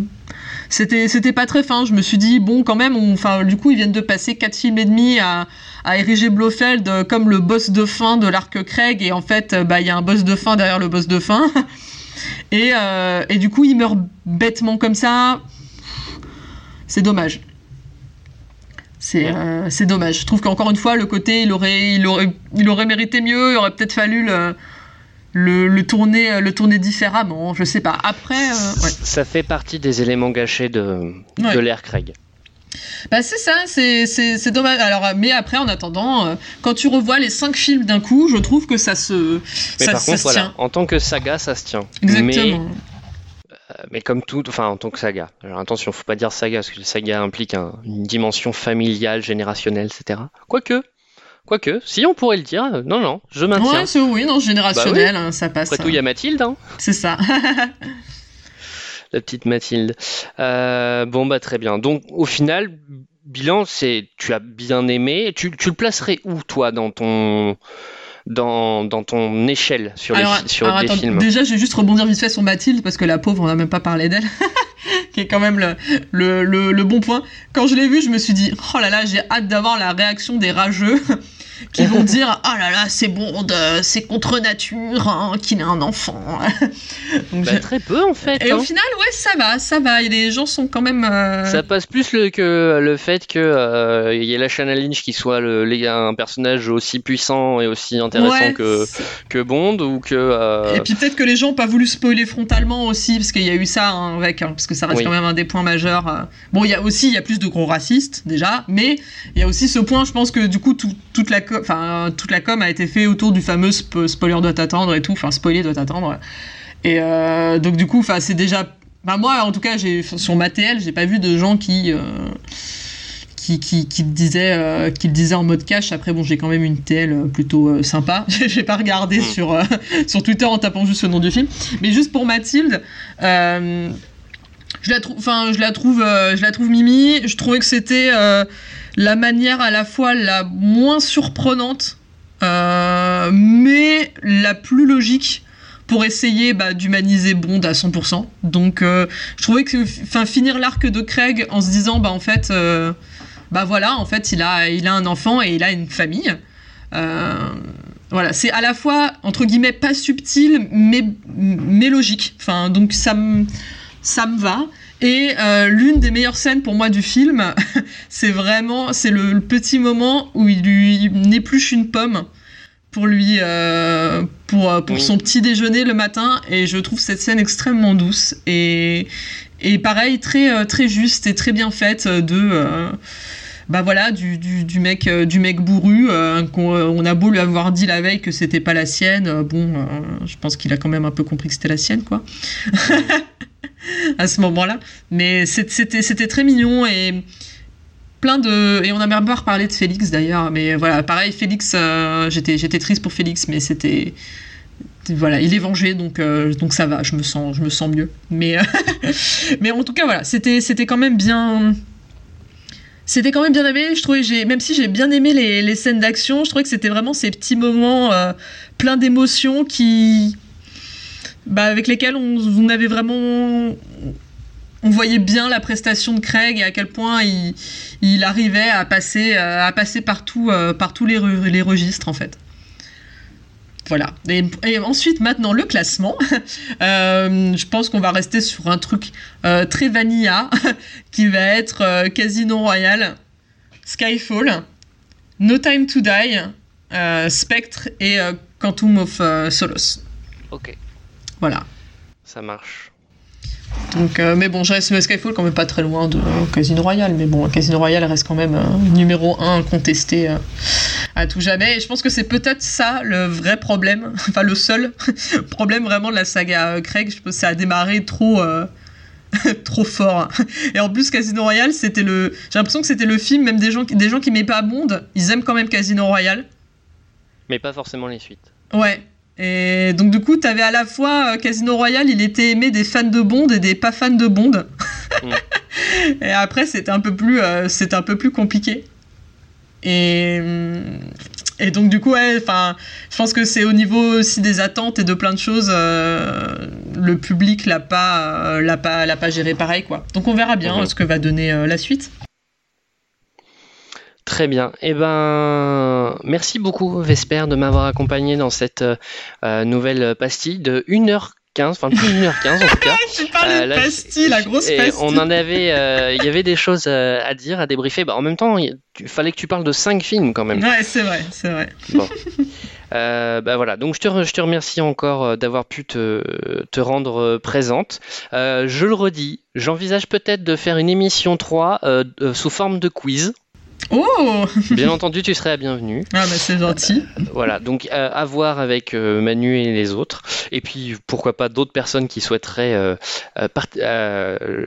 c'était c'était pas très fin. Je me suis dit bon quand même enfin du coup ils viennent de passer quatre films et demi à à ériger Blofeld euh, comme le boss de fin de l'arc Craig et en fait bah il y a un boss de fin derrière le boss de fin [LAUGHS] et euh, et du coup il meurt bêtement comme ça c'est dommage c'est euh, c'est dommage. Je trouve qu'encore une fois, le côté, il aurait, il aurait, il aurait mérité mieux. Il aurait peut-être fallu le, le, le tourner, le tourner différemment. Je sais pas. Après, euh, ouais. Ça fait partie des éléments gâchés de, Ouais. de l'ère Craig. Bah c'est ça, c'est dommage. Alors, euh, mais après, en attendant, euh, quand tu revois les cinq films d'un coup, je trouve que ça se, Mais ça, par ça contre, se voilà, tient. en tant que saga, ça se tient. Exactement. Mais, euh, mais comme tout, enfin en tant que saga. Alors attention, faut pas dire saga parce que saga implique un- une dimension familiale, générationnelle, etc. Quoique, quoique, si on pourrait le dire, non, non, je maintiens. Ouais, c'est oui, non, générationnel, Bah oui. hein, ça passe. Après tout, il y a Mathilde, hein, C'est ça. [LAUGHS] la petite Mathilde. Euh, bon, bah très bien. Donc au final, bilan, c'est tu as bien aimé. Tu, tu le placerais où, toi, dans ton. Dans, dans ton échelle sur, les, alors, fi- sur alors, attends, films? déjà, je vais juste rebondir vite fait sur Mathilde parce que la pauvre, on n'a même pas parlé d'elle, [LAUGHS] qui est quand même le, le, le, le bon point. Quand je l'ai vue, je me suis dit, oh là là, j'ai hâte d'avoir la réaction des rageux qui vont dire, oh là là, c'est bon, de- c'est contre nature hein, qu'il ait un enfant. [LAUGHS] Donc, Bah, j'ai- très peu en fait. Et hein. au final, ouais, ça va, ça va. Et les gens sont quand même. euh, Ça passe plus le, que le fait que euh, il y ait la Shanna Lynch qui soit le, les- un personnage aussi puissant et aussi intéressant Ouais, que, que Bond ou que euh, Et puis peut-être que les gens n'ont pas voulu spoiler frontalement aussi, parce qu'il y a eu ça hein, avec, hein, parce que ça reste Oui. quand même un des points majeurs. euh. Bon, il y a aussi, il y a plus de gros racistes déjà, mais il y a aussi ce point, je pense que du coup tout- toute la, enfin toute la com a été fait autour du fameux sp- spoiler doit t'attendre et tout, enfin spoiler doit t'attendre. Et euh, donc du coup, enfin c'est déjà, enfin moi en tout cas j'ai sur ma TL, j'ai pas vu de gens qui euh, qui, qui, qui le disait, euh, qui le disait en mode cash. Après, bon, j'ai quand même une TL euh, plutôt euh, sympa. [LAUGHS] j'ai pas regardé sur, euh, sur Twitter en tapant juste le nom du film. Mais juste pour Mathilde, euh, je la trouve, enfin, je la trouve, euh, je la trouve mimi. Je trouvais que c'était euh, la manière à la fois la moins surprenante, euh, mais la plus logique pour essayer bah, d'humaniser Bond à 100%. Donc, euh, je trouvais que, finir l'arc de Craig en se disant, bah en fait, euh, bah voilà, en fait, il a, un enfant et il a une famille. Voilà, c'est à la fois entre guillemets pas subtil, mais mais logique. Enfin, donc ça ça me va. Et euh, l'une des meilleures scènes pour moi du film, [LAUGHS] c'est vraiment c'est le, le petit moment où il lui épluche une pomme pour lui euh, pour pour Oui. son petit déjeuner le matin et je trouve cette scène extrêmement douce et et pareil très euh, très juste et très bien faite de euh, bah voilà du, du, du mec euh, du mec bourru euh, qu'on euh, on a beau lui avoir dit la veille que c'était pas la sienne euh, bon euh, je pense qu'il a quand même un peu compris que c'était la sienne quoi [LAUGHS] à ce moment-là. Mais c'était très mignon et plein de et on a même pas reparlé de Félix d'ailleurs. Mais voilà pareil Félix euh, j'étais triste pour Félix mais c'était voilà il est vengé donc euh, donc ça va je me sens mieux. Mais euh, [LAUGHS] mais en tout cas voilà c'était quand même bien c'était quand même bien aimé. Je trouvais même si j'ai bien aimé les, les scènes d'action je trouvais que c'était vraiment ces petits moments pleins d'émotions qui bah, avec lesquels on, on avait vraiment on voyait bien la prestation de Craig et à quel point il, arrivait à passer, euh, à passer partout, euh, par tous les, re- les registres en fait. Voilà. Et, ensuite, maintenant, le classement. [LAUGHS] Euh, je pense qu'on va rester sur un truc très vanilla [LAUGHS] qui va être Casino Royale, Skyfall, No Time to Die, Spectre et Quantum of Solace. Ok, Voilà. ça marche. Donc, euh, mais bon, je reste Skyfall quand même pas très loin de euh, Casino Royale. Mais bon, Casino Royale reste quand même euh, numéro 1 contesté euh, à tout jamais. Et je pense que c'est peut-être ça le vrai problème, [LAUGHS] enfin le seul [LAUGHS] problème vraiment de la saga euh, Craig. Je pense que ça a démarré trop. euh, [LAUGHS] trop fort et en plus Casino Royale c'était le j'ai l'impression que c'était le film même des gens qui des gens qui m'aiment pas Bond ils aiment quand même Casino Royale Mais pas forcément les suites. Ouais. Et donc du coup, t'avais à la fois euh, Casino Royale, il était aimé des fans de Bond et des pas fans de Bond. [LAUGHS] [LAUGHS] et après, c'était un peu plus, euh, c'était un peu plus compliqué. Et et donc du coup, ouais, je pense que c'est au niveau aussi des attentes et de plein de choses, euh, le public l'a pas, euh, l'a pas, l'a pas géré pareil quoi. Donc on verra bien Mhm. ce que va donner la suite. Très bien. Eh ben, merci beaucoup, Vesper, de m'avoir accompagné dans cette euh, nouvelle pastille de 1h15, enfin plus 1h15 en tout cas. [LAUGHS] Tu parles Euh, de là, pastille, la grosse pastille. on en avait, euh, il y avait des choses euh, à dire, à débriefer. Bah, en même temps, il fallait que tu parles de 5 films quand même. Ouais, c'est vrai, c'est vrai. Bon. [LAUGHS] Euh, bah voilà, donc je te, re- je te remercie encore euh, d'avoir pu te, te rendre euh, présente. Euh, je le redis, j'envisage peut-être de faire une émission 3 euh, euh, sous forme de quiz. Oh Bien entendu, tu serais la bienvenue. Ah bah c'est gentil. Voilà, donc euh, à voir avec euh, Manu et les autres. Et puis pourquoi pas d'autres personnes qui souhaiteraient euh, euh, part- euh, euh,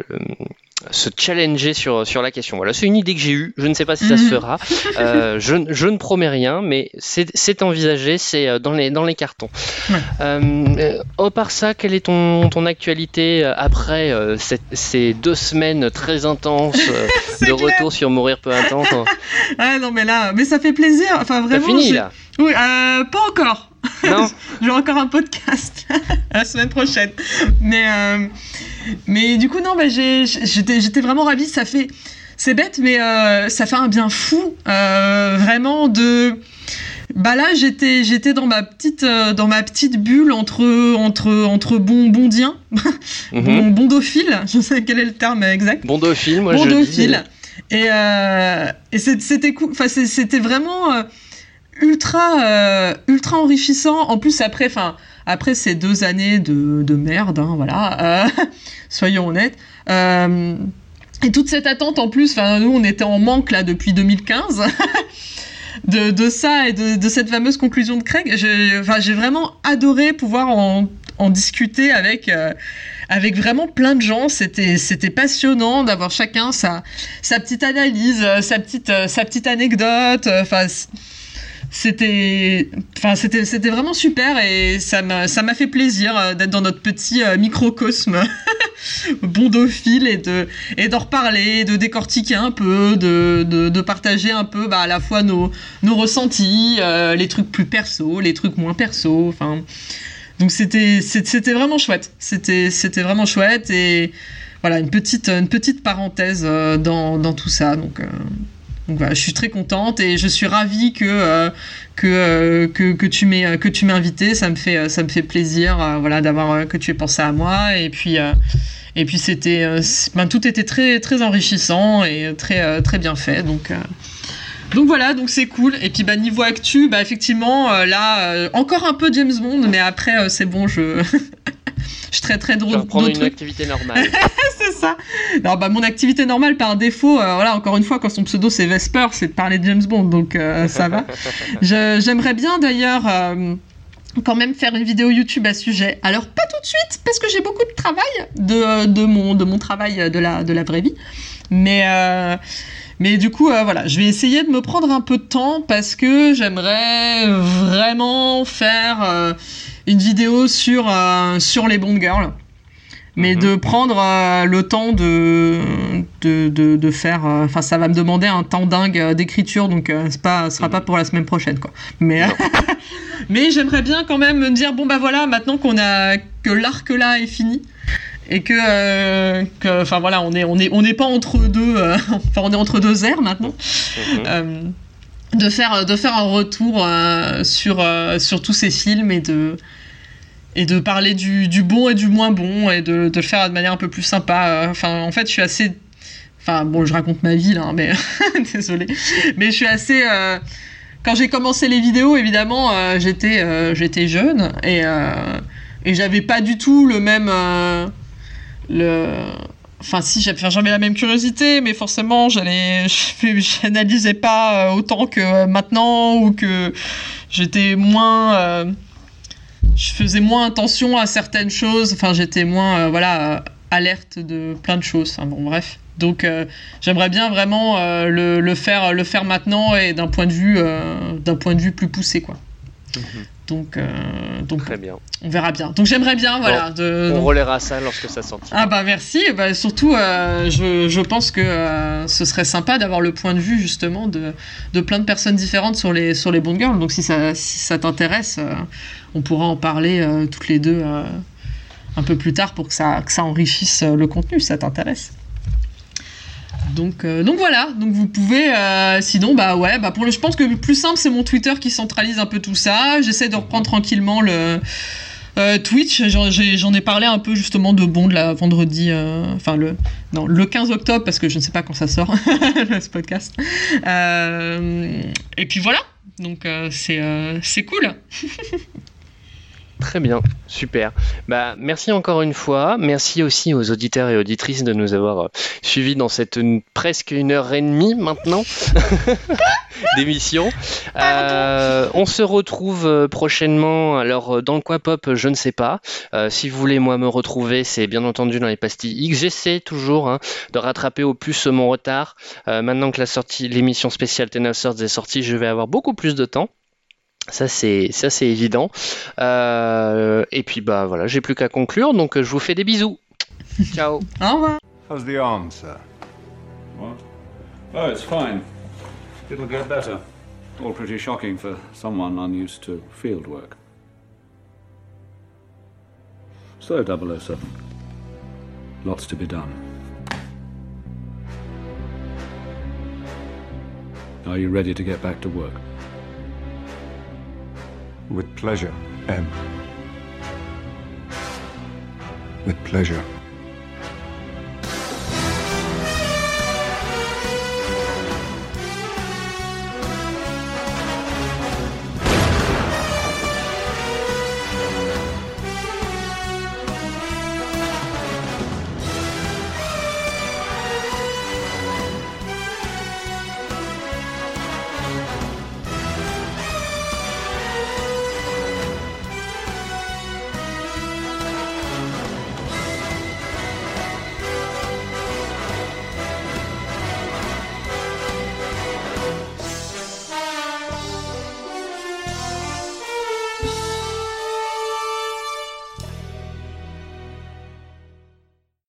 se challenger sur, sur la question. Voilà, c'est une idée que j'ai eue. Je ne sais pas si ça se Mhm. fera. Euh, [LAUGHS] je, ne- je ne promets rien, mais c'est envisagé, c'est euh, dans les, dans les cartons. Ouais. Euh, au part ça, quelle est ton, ton actualité euh, après euh, cette- ces deux semaines très intenses euh, [LAUGHS] de clair. retour sur Mourir peu intense hein [LAUGHS] Ah non mais là, mais ça fait plaisir. Enfin vraiment. fini, j'ai- là Oui, euh, pas encore. Non [LAUGHS] J'ai encore un podcast [LAUGHS] la semaine prochaine. Mais euh, mais du coup non, bah, j'étais vraiment ravie. Ça fait c'est bête, mais euh, ça fait un bien fou. euh, vraiment de bah là j'étais j'étais dans ma petite dans ma petite bulle entre entre entre [LAUGHS] bon bondiens, bon bondophile. Je sais quel est le terme exact. Bondophile, moi je dis. Bondophile. Et, et c'était cool. Enfin, c'était vraiment ultra, euh, ultra enrichissant. En plus, après, enfin, après ces deux années de, de merde, hein, voilà, euh, [LAUGHS] soyons honnêtes. Euh, et toute cette attente en plus, nous, on était en manque là depuis 2015. [LAUGHS] De, de ça et de, de cette fameuse conclusion de Craig, j'ai vraiment adoré pouvoir en, en discuter avec, avec vraiment plein de gens. C'était c'était passionnant d'avoir chacun sa sa petite analyse, sa petite sa petite anecdote. Enfin c'était enfin vraiment super et ça m'a fait plaisir euh, d'être dans notre petit euh, microcosme [LAUGHS] bondophile et de et d'en reparler de décortiquer un peu de, de, partager un peu bah, à la fois nos nos ressentis euh, les trucs plus perso les trucs moins perso enfin. Donc c'était c'était vraiment chouette. C'était c'était vraiment chouette et voilà une petite une petite parenthèse dans, dans tout ça. Donc donc voilà, je suis très contente et je suis ravie que euh, que, euh, que, que tu m'aies que tu m'aies invité. Ça me fait ça me fait plaisir euh, voilà d'avoir que tu aies pensé à moi et puis et puis c'était ben, tout était très très enrichissant et très très bien fait donc donc voilà, donc c'est cool. Et puis bah niveau actu, bah effectivement là encore un peu James Bond, mais après c'est bon, je [LAUGHS] je traiterai de reprendre une activité normale. [LAUGHS] c'est ça. Non, bah, mon activité normale par défaut, euh, voilà, encore une fois, quand son pseudo c'est Vesper, c'est de parler de James Bond, donc euh, [LAUGHS] ça va. J'aimerais bien d'ailleurs. Euh, quand même faire une vidéo YouTube à ce sujet. Alors pas tout de suite parce que j'ai beaucoup de travail de, de, mon, de mon travail de la, de la vraie vie. Mais, mais du coup, voilà, je vais essayer de me prendre un peu de temps parce que j'aimerais vraiment faire une vidéo sur, euh, sur les Bond Girls. Mais mhm. de prendre euh, le temps de, de, de, faire. Euh, enfin, ça va me demander un temps dingue d'écriture, donc c'est pas, ce sera pas mhm. pour la semaine prochaine, quoi. Mais, [LAUGHS] mais j'aimerais bien quand même me dire bon, bah voilà, maintenant qu'on a. que l'arc là est fini, et que enfin voilà on est on est on n'est pas entre deux [LAUGHS] enfin on est entre deux airs maintenant mhm. De faire de faire un retour sur sur tous ces films et de et de parler du, du, bon et du moins bon et de, de, le faire de manière un peu plus sympa. Enfin, en fait, je suis assez. Enfin, bon, je raconte ma vie là, hein, mais [LAUGHS] désolé. Mais je suis assez. Euh, quand j'ai commencé les vidéos, évidemment, euh, j'étais euh, j'étais jeune et et j'avais pas du tout le même le. Enfin, si, j'avais la même curiosité, mais forcément, j'allais, [LAUGHS] j'analysais pas autant que maintenant ou que j'étais moins je faisais moins attention à certaines choses. Enfin, j'étais moins, euh, voilà, euh, alerte de plein de choses. Enfin, bon, bref. Donc, euh, j'aimerais bien vraiment le, faire, le faire maintenant et d'un point de vue, point de vue plus poussé, quoi. Mhm. Donc, donc Très bien. on verra bien. Donc j'aimerais bien, voilà. de, on relaiera ça lorsque ça sortira. Ah bah merci. Bah, surtout, je, je, pense que ce serait sympa d'avoir le point de vue justement de, de plein de personnes différentes sur les, sur les Bond Girls. Donc si ça, si ça t'intéresse, on pourra en parler euh, toutes les deux euh, un peu plus tard pour que ça, ça enrichisse euh, le contenu, ça t'intéresse. Donc, donc voilà, donc vous pouvez, sinon bah ouais, bah pour le, je pense que le plus simple c'est mon Twitter qui centralise un peu tout ça. J'essaie de reprendre tranquillement le Twitch. J'en ai, parlé un peu justement de bon de la vendredi, enfin le non le 15 octobre parce que je ne sais pas quand ça sort [LAUGHS] ce podcast. et puis voilà, donc c'est cool. [LAUGHS] Très bien, super. Bah, merci encore une fois. Merci aussi aux auditeurs et auditrices de nous avoir euh, suivis dans cette presque une heure et demie maintenant [LAUGHS] d'émission. Euh, on se retrouve euh, prochainement. Alors, dans le quoi pop, je ne sais pas. si vous voulez, moi, me retrouver, c'est bien entendu dans les pastilles X. J'essaie toujours hein, de rattraper au plus mon retard. maintenant que la sortie, l'émission spéciale Tenor Swords est sortie, je vais avoir beaucoup plus de temps. Ça c'est ça c'est évident. Euh, et puis bah voilà, j'ai plus qu'à conclure, donc je vous fais des bisous. [LAUGHS] Ciao. Au revoir. How's the arm, sir? What? Oh, it's fine. It'll get better. All pretty shocking for someone unused to field work. So, 007. Lots to be done. Are you ready to get back to work? With pleasure, M. With pleasure.